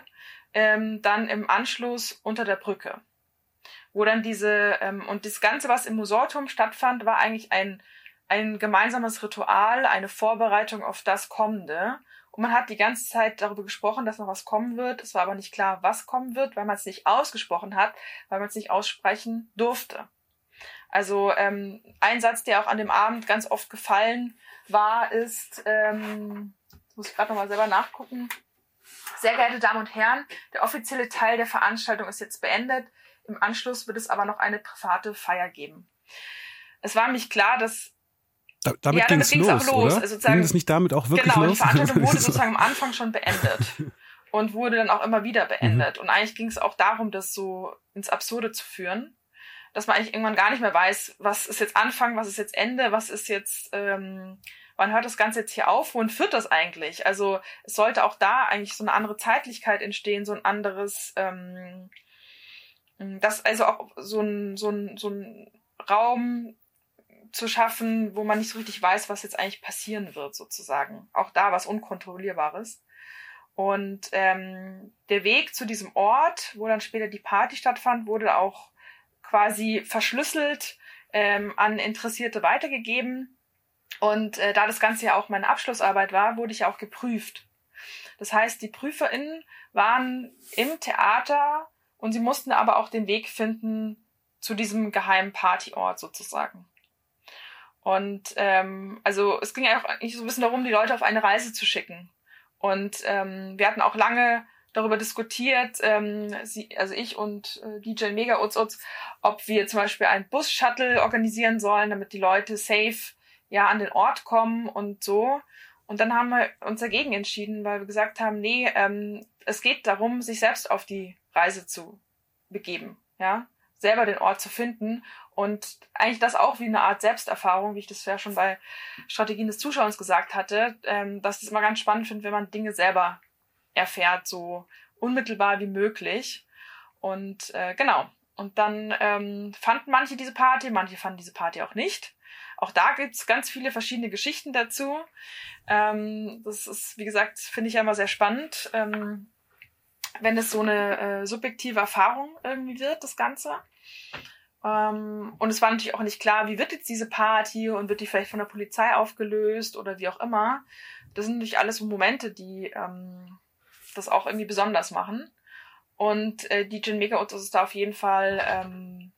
ähm, dann im Anschluss unter der Brücke. Wo dann diese, ähm, und das Ganze, was im Musortum stattfand, war eigentlich ein, ein gemeinsames Ritual, eine Vorbereitung auf das Kommende. Und man hat die ganze Zeit darüber gesprochen, dass noch was kommen wird. Es war aber nicht klar, was kommen wird, weil man es nicht ausgesprochen hat, weil man es nicht aussprechen durfte. Also ähm, ein Satz, der auch an dem Abend ganz oft gefallen war, ist, ähm, muss ich gerade nochmal selber nachgucken, sehr geehrte Damen und Herren, der offizielle Teil der Veranstaltung ist jetzt beendet. Im Anschluss wird es aber noch eine private Feier geben. Es war nämlich klar, dass da, damit ja, ging es los, los, oder? Also ging es nicht damit auch wirklich genau, los? Genau, die Veranstaltung wurde <laughs> sozusagen am Anfang schon beendet <laughs> und wurde dann auch immer wieder beendet. Mhm. Und eigentlich ging es auch darum, das so ins Absurde zu führen, dass man eigentlich irgendwann gar nicht mehr weiß, was ist jetzt Anfang, was ist jetzt Ende, was ist jetzt ähm, wann hört das Ganze jetzt hier auf? Wohin führt das eigentlich? Also es sollte auch da eigentlich so eine andere Zeitlichkeit entstehen, so ein anderes, ähm, das also auch so ein, so ein, so ein Raum zu schaffen, wo man nicht so richtig weiß, was jetzt eigentlich passieren wird, sozusagen. Auch da was Unkontrollierbares. Und ähm, der Weg zu diesem Ort, wo dann später die Party stattfand, wurde auch quasi verschlüsselt ähm, an Interessierte weitergegeben. Und äh, da das Ganze ja auch meine Abschlussarbeit war, wurde ich auch geprüft. Das heißt, die PrüferInnen waren im Theater und sie mussten aber auch den Weg finden zu diesem geheimen Partyort sozusagen. Und ähm, also es ging ja auch eigentlich so ein bisschen darum, die Leute auf eine Reise zu schicken. Und ähm, wir hatten auch lange darüber diskutiert, ähm, sie, also ich und äh, DJ Mega Utz, ob wir zum Beispiel einen Bus-Shuttle organisieren sollen, damit die Leute safe ja an den Ort kommen und so. Und dann haben wir uns dagegen entschieden, weil wir gesagt haben, nee, ähm, es geht darum, sich selbst auf die Reise zu begeben, ja, selber den Ort zu finden und eigentlich das auch wie eine Art Selbsterfahrung, wie ich das ja schon bei Strategien des Zuschauers gesagt hatte, ähm, dass ich es immer ganz spannend finde, wenn man Dinge selber erfährt, so unmittelbar wie möglich. Und äh, genau. Und dann ähm, fanden manche diese Party, manche fanden diese Party auch nicht. Auch da gibt's ganz viele verschiedene Geschichten dazu. Ähm, das ist, wie gesagt, finde ich ja immer sehr spannend, ähm, wenn es so eine äh, subjektive Erfahrung irgendwie wird, das Ganze. Ähm, und es war natürlich auch nicht klar, wie wird jetzt diese Party und wird die vielleicht von der Polizei aufgelöst oder wie auch immer. Das sind natürlich alles so Momente, die ähm, das auch irgendwie besonders machen. Und äh, die Gin Mega ist da auf jeden Fall ähm,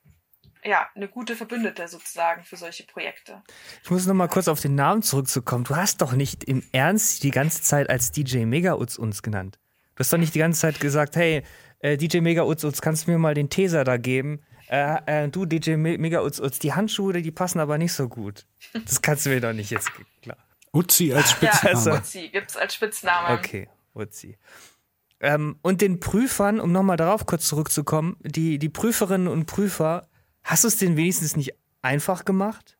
ja, eine gute Verbündete sozusagen für solche Projekte. Ich muss noch mal kurz auf den Namen zurückzukommen. Du hast doch nicht im Ernst die ganze Zeit als DJ Megautz uns genannt. Du hast doch nicht die ganze Zeit gesagt, hey, äh, DJ Megautz, kannst du mir mal den Teser da geben? Äh, äh, du, DJ Me Megautz, die Handschuhe, die passen aber nicht so gut. Das kannst du mir doch nicht jetzt, klar. Uzi als Spitzname. Ja, also, Uzi gibt's als Spitzname. Okay, Uzi. Ähm, und den Prüfern, um nochmal darauf kurz zurückzukommen, die, die Prüferinnen und Prüfer Hast du es denn wenigstens nicht einfach gemacht?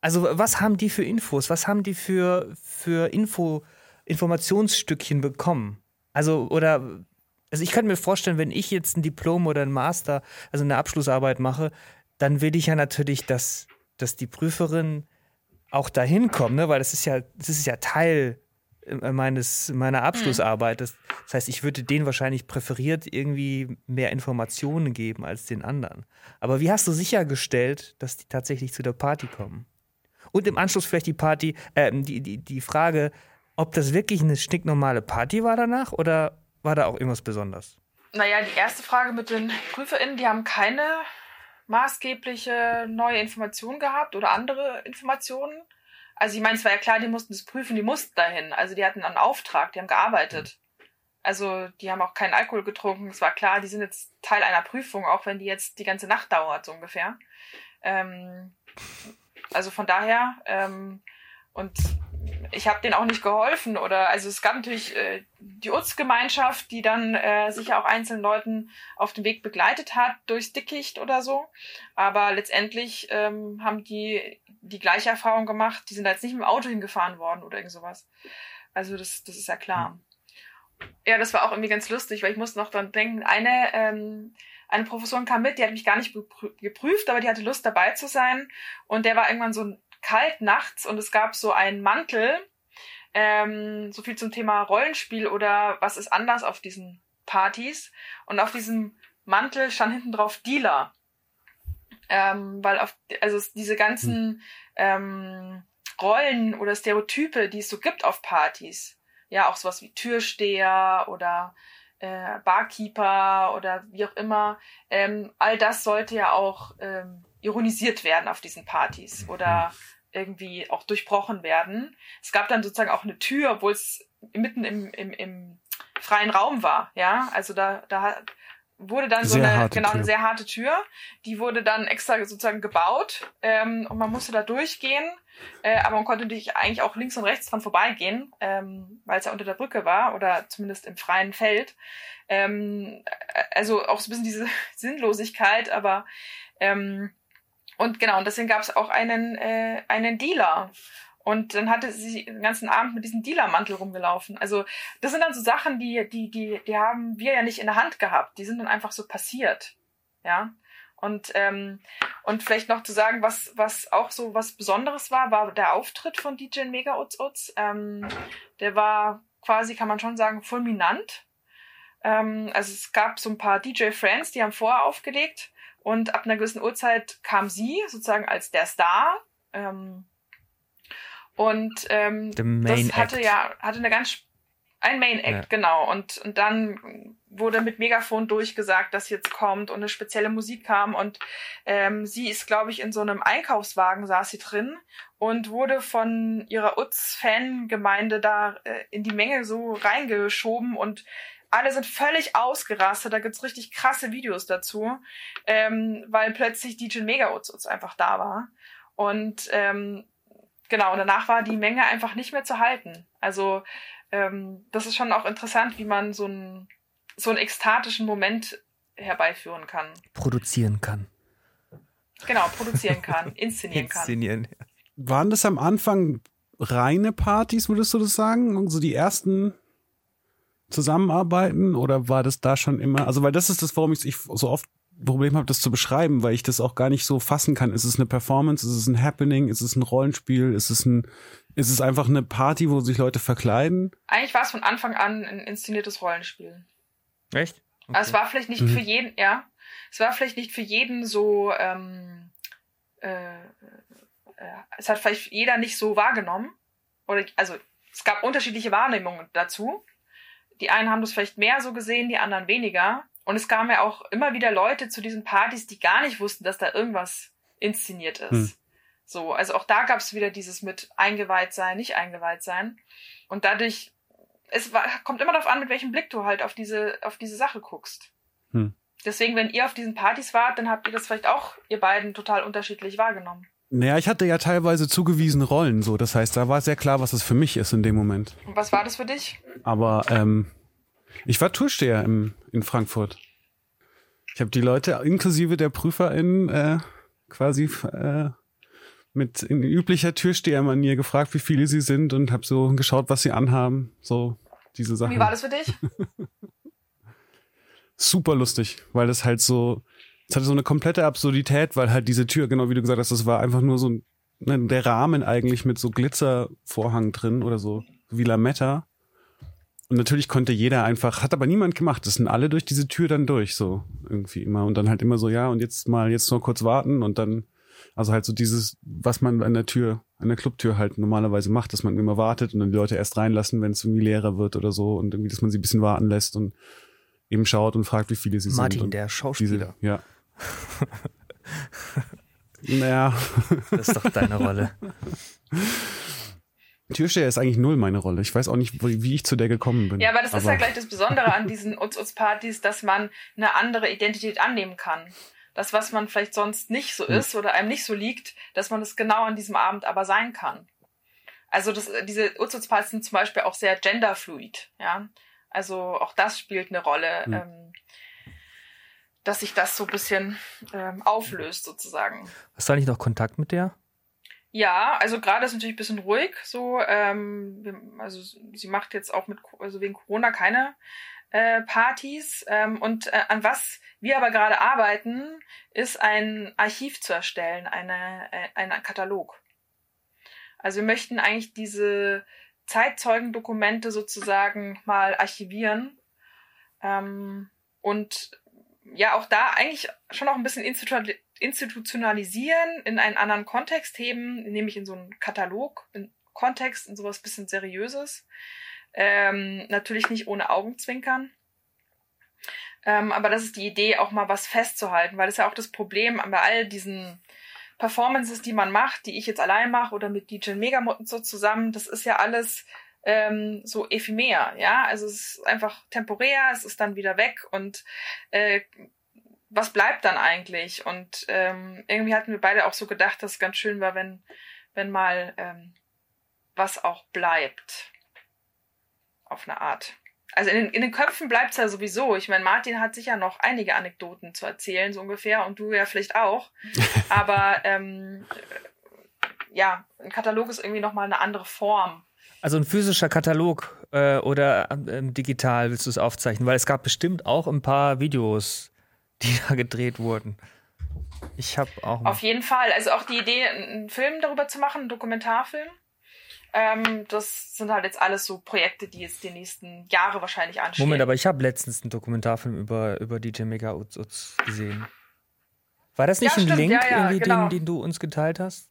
Also, was haben die für Infos? Was haben die für, für Info, Informationsstückchen bekommen? Also, oder, also ich könnte mir vorstellen, wenn ich jetzt ein Diplom oder ein Master, also eine Abschlussarbeit mache, dann will ich ja natürlich, dass, dass die Prüferin auch dahin kommt, ne? weil das ist ja, das ist ja Teil meines, meiner Abschlussarbeit. Das, das heißt, ich würde denen wahrscheinlich präferiert irgendwie mehr Informationen geben als den anderen. Aber wie hast du sichergestellt, dass die tatsächlich zu der Party kommen? Und im Anschluss vielleicht die Party, äh, die, die, die Frage, ob das wirklich eine stinknormale Party war danach oder war da auch irgendwas Besonderes? Naja, die erste Frage mit den PrüferInnen, die haben keine maßgebliche neue Information gehabt oder andere Informationen. Also ich meine, es war ja klar, die mussten das prüfen, die mussten dahin. Also die hatten einen Auftrag, die haben gearbeitet. Also die haben auch keinen Alkohol getrunken. Es war klar, die sind jetzt Teil einer Prüfung, auch wenn die jetzt die ganze Nacht dauert, so ungefähr. Ähm, also von daher, ähm, und ich habe denen auch nicht geholfen oder also es gab natürlich äh, die UTS-Gemeinschaft, die dann äh, sicher auch einzelnen Leuten auf dem Weg begleitet hat durchs Dickicht oder so, aber letztendlich ähm, haben die die gleiche Erfahrung gemacht. Die sind da jetzt nicht mit dem Auto hingefahren worden oder irgend sowas. Also das das ist ja klar. Ja, das war auch irgendwie ganz lustig, weil ich musste noch dran denken. Eine ähm, eine Professorin kam mit, die hat mich gar nicht geprüft, aber die hatte Lust dabei zu sein und der war irgendwann so kalt nachts und es gab so einen Mantel, ähm, so viel zum Thema Rollenspiel oder was ist anders auf diesen Partys. Und auf diesem Mantel stand hinten drauf Dealer. Ähm, weil auf, also diese ganzen ähm, Rollen oder Stereotype, die es so gibt auf Partys, ja, auch sowas wie Türsteher oder äh, Barkeeper oder wie auch immer, ähm, all das sollte ja auch ähm, ironisiert werden auf diesen Partys oder irgendwie auch durchbrochen werden. Es gab dann sozusagen auch eine Tür, obwohl es mitten im, im, im freien Raum war, ja. Also da, da wurde dann sehr so eine, genau, eine sehr harte Tür. Die wurde dann extra sozusagen gebaut ähm, und man musste da durchgehen, äh, aber man konnte natürlich eigentlich auch links und rechts dran vorbeigehen, ähm, weil es ja unter der Brücke war oder zumindest im freien Feld. Ähm, also auch so ein bisschen diese <laughs> Sinnlosigkeit, aber ähm, und genau, und deswegen gab es auch einen, äh, einen Dealer. Und dann hatte sie den ganzen Abend mit diesem Dealermantel rumgelaufen. Also das sind dann so Sachen, die, die, die, die haben wir ja nicht in der Hand gehabt. Die sind dann einfach so passiert. Ja. Und, ähm, und vielleicht noch zu sagen, was, was auch so was Besonderes war, war der Auftritt von DJ Mega Utz Utz. Ähm, der war quasi, kann man schon sagen, fulminant. Ähm, also es gab so ein paar DJ Friends, die haben vorher aufgelegt und ab einer gewissen Uhrzeit kam sie sozusagen als der Star. Ähm, und ähm, das hatte Act. ja hatte eine ganz ein Main Act ja. genau und und dann wurde mit Megafon durchgesagt, dass jetzt kommt und eine spezielle Musik kam und ähm, sie ist glaube ich in so einem Einkaufswagen saß sie drin und wurde von ihrer Utz Fangemeinde da äh, in die Menge so reingeschoben und alle sind völlig ausgerastet. Da gibt's richtig krasse Videos dazu, ähm, weil plötzlich DJ Mega Utz einfach da war. Und ähm, genau, und danach war die Menge einfach nicht mehr zu halten. Also ähm, das ist schon auch interessant, wie man so, ein, so einen ekstatischen Moment herbeiführen kann. Produzieren kann. Genau, produzieren kann, <laughs> inszenieren kann. Inszenieren, ja. Waren das am Anfang reine Partys, würdest du das sagen? So also die ersten zusammenarbeiten oder war das da schon immer? Also weil das ist das, warum ich, ich so oft Problem habe, das zu beschreiben, weil ich das auch gar nicht so fassen kann. Ist es eine Performance? Ist es ein Happening? Ist es ein Rollenspiel? Ist es ein, ist es einfach eine Party, wo sich Leute verkleiden? Eigentlich war es von Anfang an ein inszeniertes Rollenspiel. Echt? Okay. Also es war vielleicht nicht mhm. für jeden, ja. Es war vielleicht nicht für jeden so, ähm, äh, äh, es hat vielleicht jeder nicht so wahrgenommen. Oder also es gab unterschiedliche Wahrnehmungen dazu. Die einen haben das vielleicht mehr so gesehen, die anderen weniger. Und es kamen ja auch immer wieder Leute zu diesen Partys, die gar nicht wussten, dass da irgendwas inszeniert ist. Hm. So, also auch da gab es wieder dieses mit eingeweiht sein, nicht eingeweiht sein. Und dadurch, es war, kommt immer darauf an, mit welchem Blick du halt auf diese, auf diese Sache guckst. Hm. Deswegen, wenn ihr auf diesen Partys wart, dann habt ihr das vielleicht auch, ihr beiden, total unterschiedlich wahrgenommen. Naja, ich hatte ja teilweise zugewiesene Rollen, so. Das heißt, da war sehr klar, was das für mich ist in dem Moment. Und was war das für dich? Aber ähm, ich war Toursteher im, in Frankfurt. Ich habe die Leute inklusive der PrüferInnen äh, quasi äh, mit in üblicher Türstehermanier gefragt, wie viele sie sind und habe so geschaut, was sie anhaben. So diese Sachen. Wie war das für dich? <laughs> Super lustig, weil das halt so es hatte so eine komplette Absurdität, weil halt diese Tür, genau wie du gesagt hast, das war einfach nur so ein, ne, der Rahmen eigentlich mit so Glitzervorhang drin oder so wie Lametta. Und natürlich konnte jeder einfach, hat aber niemand gemacht. Das sind alle durch diese Tür dann durch, so irgendwie immer. Und dann halt immer so, ja, und jetzt mal, jetzt nur kurz warten und dann, also halt so dieses, was man an der Tür, an der Clubtür halt normalerweise macht, dass man immer wartet und dann die Leute erst reinlassen, wenn es irgendwie leerer wird oder so und irgendwie, dass man sie ein bisschen warten lässt und eben schaut und fragt, wie viele sie Martin, sind. Martin, der Schauspieler. Diese, ja. Naja. Das ist doch deine Rolle. Türsteher ist eigentlich null meine Rolle. Ich weiß auch nicht, wie ich zu der gekommen bin. Ja, aber das aber ist ja gleich das Besondere an diesen Utz-Utz-Partys, dass man eine andere Identität annehmen kann. Das, was man vielleicht sonst nicht so hm. ist oder einem nicht so liegt, dass man es genau an diesem Abend aber sein kann. Also das, diese Utz-Utz-Partys sind zum Beispiel auch sehr genderfluid, ja. Also auch das spielt eine Rolle, mhm. ähm, dass sich das so ein bisschen ähm, auflöst sozusagen. Hast du eigentlich noch Kontakt mit der? Ja, also gerade ist natürlich ein bisschen ruhig. So, ähm, also sie macht jetzt auch mit, also wegen Corona keine äh, Partys. Ähm, und äh, an was wir aber gerade arbeiten, ist ein Archiv zu erstellen, eine, äh, ein Katalog. Also wir möchten eigentlich diese Zeitzeugendokumente sozusagen mal archivieren ähm, und ja auch da eigentlich schon auch ein bisschen institutionalisieren, in einen anderen Kontext heben, nämlich in so einen Katalog, in Kontext, in sowas bisschen Seriöses. Ähm, natürlich nicht ohne Augenzwinkern. Ähm, aber das ist die Idee, auch mal was festzuhalten, weil das ist ja auch das Problem bei all diesen Performances, die man macht, die ich jetzt allein mache oder mit DJ Megamut und so zusammen, das ist ja alles ähm, so ephemer, ja. Also es ist einfach temporär, es ist dann wieder weg und äh, was bleibt dann eigentlich? Und ähm, irgendwie hatten wir beide auch so gedacht, dass es ganz schön war, wenn, wenn mal ähm, was auch bleibt. Auf eine Art. Also in den, in den Köpfen bleibt es ja sowieso. Ich meine, Martin hat sicher noch einige Anekdoten zu erzählen, so ungefähr, und du ja vielleicht auch. <laughs> Aber ähm, ja, ein Katalog ist irgendwie nochmal eine andere Form. Also ein physischer Katalog äh, oder äh, digital willst du es aufzeichnen? Weil es gab bestimmt auch ein paar Videos, <laughs> die da gedreht wurden. Ich habe auch. Auf jeden Fall. Also auch die Idee, einen Film darüber zu machen, einen Dokumentarfilm. Ähm, das sind halt jetzt alles so Projekte, die jetzt die nächsten Jahre wahrscheinlich anstehen. Moment, aber ich habe letztens einen Dokumentarfilm über, über DJ Mega Utz, gesehen. War das nicht ja, ein stimmt, Link, ja, ja, irgendwie, genau. den, den du uns geteilt hast?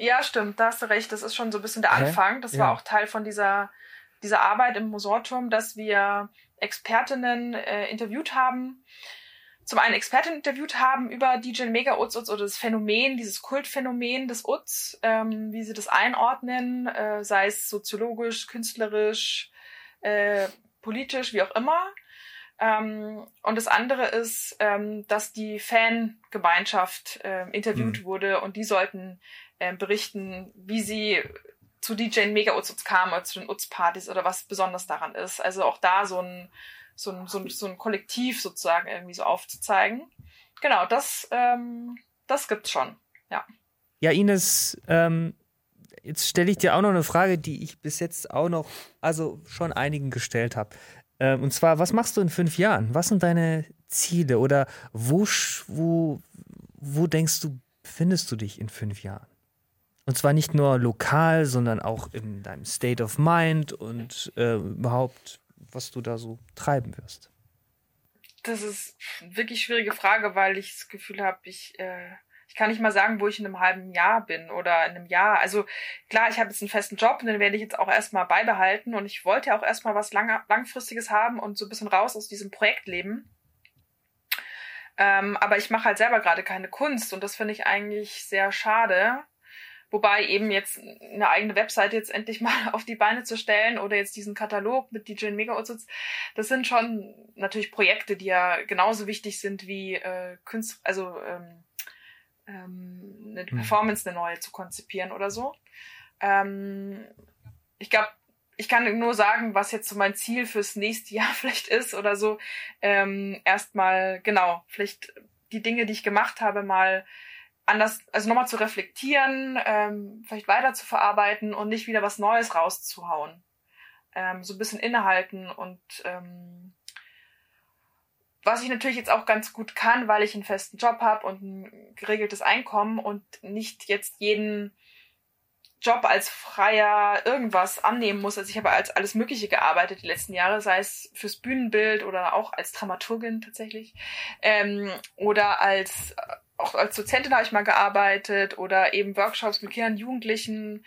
Ja, stimmt, da hast du recht. Das ist schon so ein bisschen der? Anfang. Das war auch Teil von dieser, dieser Arbeit im Musorturm, dass wir Expertinnen äh, interviewt haben, zum einen Experten interviewt haben über DJ Mega Utz Utz oder das Phänomen, dieses Kultphänomen des Utz, ähm, wie sie das einordnen, äh, sei es soziologisch, künstlerisch, äh, politisch, wie auch immer. Ähm, und das andere ist, ähm, dass die Fangemeinschaft äh, interviewt mhm. wurde und die sollten äh, berichten, wie sie zu DJ Mega Utz kamen oder zu den Utz-Partys oder was besonders daran ist. Also auch da so ein so ein, so ein, so ein Kollektiv sozusagen irgendwie so aufzuzeigen. Genau, das, ähm, das gibt's schon, ja. Ja, Ines, ähm, jetzt stelle ich dir auch noch eine Frage, die ich bis jetzt auch noch, also schon einigen gestellt habe. Ähm, und zwar, was machst du in fünf Jahren? Was sind deine Ziele? Oder wo, wo, wo denkst du, findest du dich in fünf Jahren? Und zwar nicht nur lokal, sondern auch in deinem State of Mind und äh, überhaupt, was du da so treiben wirst? Das ist eine wirklich schwierige Frage, weil ich das Gefühl habe, ich, äh, ich kann nicht mal sagen, wo ich in einem halben Jahr bin oder in einem Jahr. Also klar, ich habe jetzt einen festen Job und den werde ich jetzt auch erstmal beibehalten und ich wollte ja auch erstmal was lang langfristiges haben und so ein bisschen raus aus diesem Projektleben. Ähm, aber ich mache halt selber gerade keine Kunst und das finde ich eigentlich sehr schade. Wobei eben jetzt eine eigene Webseite jetzt endlich mal <laughs> auf die Beine zu stellen oder jetzt diesen Katalog mit DJ Mega Utsitz, das sind schon natürlich Projekte, die ja genauso wichtig sind wie äh, Künst, also ähm, ähm, eine hm. Performance, eine neue zu konzipieren oder so. Ähm, ich glaube, ich kann nur sagen, was jetzt so mein Ziel fürs nächste Jahr <laughs> vielleicht ist oder so. Ähm, Erstmal, genau, vielleicht die Dinge, die ich gemacht habe, mal anders, also nochmal zu reflektieren, ähm, vielleicht weiter zu verarbeiten und nicht wieder was Neues rauszuhauen. Ähm, so ein bisschen innehalten und ähm, was ich natürlich jetzt auch ganz gut kann, weil ich einen festen Job habe und ein geregeltes Einkommen und nicht jetzt jeden Job als Freier irgendwas annehmen muss. Also ich habe als alles Mögliche gearbeitet die letzten Jahre, sei es fürs Bühnenbild oder auch als Dramaturgin tatsächlich. Ähm, oder als auch als Dozentin habe ich mal gearbeitet oder eben Workshops mit Kindern, Jugendlichen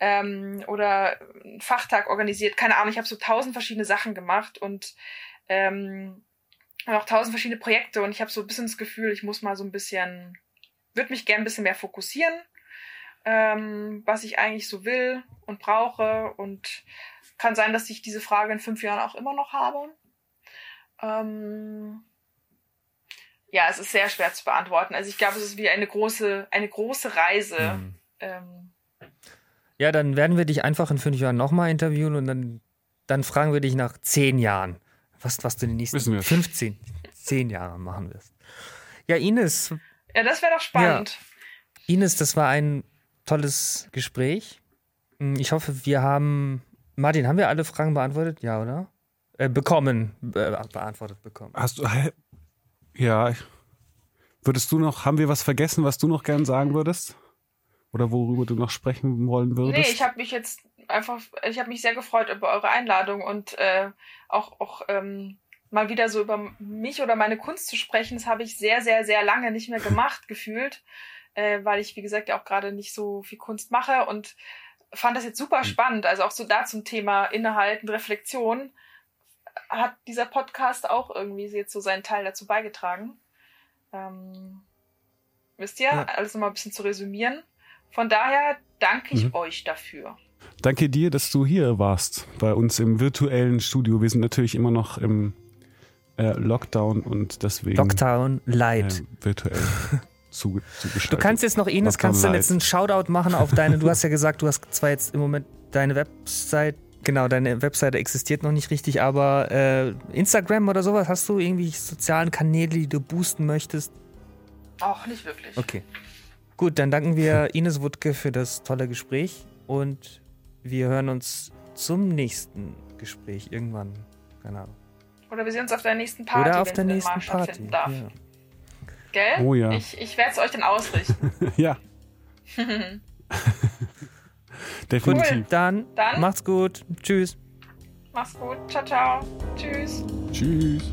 ähm, oder einen Fachtag organisiert. Keine Ahnung, ich habe so tausend verschiedene Sachen gemacht und ähm, auch tausend verschiedene Projekte und ich habe so ein bisschen das Gefühl, ich muss mal so ein bisschen, würde mich gern ein bisschen mehr fokussieren ähm, was ich eigentlich so will und brauche. Und kann sein, dass ich diese Frage in fünf Jahren auch immer noch habe. Ähm, ja, es ist sehr schwer zu beantworten. Also ich glaube, es ist wie eine große, eine große Reise. Mhm. Ähm, ja, dann werden wir dich einfach in fünf Jahren nochmal interviewen und dann, dann fragen wir dich nach zehn Jahren, was, was du in den nächsten 15, zehn Jahren machen wirst. Ja, Ines. Ja, das wäre doch spannend. Ja. Ines, das war ein tolles Gespräch. Hm, ich hoffe, wir haben. Martin, haben wir alle Fragen beantwortet? Ja, oder? Äh, bekommen. Be beantwortet bekommen. Hast du. Ja. Würdest du noch. Haben wir was vergessen, was du noch gern sagen würdest? Oder worüber du noch sprechen wollen würdest? Nee, ich habe mich jetzt einfach. Ich habe mich sehr gefreut über eure Einladung und äh, auch. auch ähm, mal wieder so über mich oder meine Kunst zu sprechen, das habe ich sehr, sehr, sehr lange nicht mehr gemacht, <laughs> gefühlt äh, weil ich, wie gesagt, ja auch gerade nicht so viel Kunst mache und fand das jetzt super mhm. spannend. Also auch so da zum Thema Innehalten, Reflexion hat dieser Podcast auch irgendwie jetzt so seinen Teil dazu beigetragen. Ähm, wisst ihr, ja. alles nochmal ein bisschen zu resümieren. Von daher danke ich mhm. euch dafür. Danke dir, dass du hier warst bei uns im virtuellen Studio. Wir sind natürlich immer noch im äh, Lockdown und deswegen. Lockdown Light. Äh, virtuell. <laughs> zu, Du kannst jetzt noch, Ines, kannst du jetzt einen Shoutout machen auf deine, du hast ja gesagt, du hast zwar jetzt im Moment deine Website, genau, deine Webseite existiert noch nicht richtig, aber äh, Instagram oder sowas, hast du irgendwie sozialen Kanäle, die du boosten möchtest? Auch nicht wirklich. Okay. Gut, dann danken wir <laughs> Ines Wutke für das tolle Gespräch und wir hören uns zum nächsten Gespräch irgendwann. Keine Ahnung. Oder wir sehen uns auf der nächsten Party. Oder auf der nächsten Party. Ja gell? Oh ja. Ich, ich werde es euch dann ausrichten. <laughs> ja. <laughs> Definitiv. Cool. Dann, dann macht's gut. Tschüss. Mach's gut. Ciao, ciao. Tschüss. Tschüss.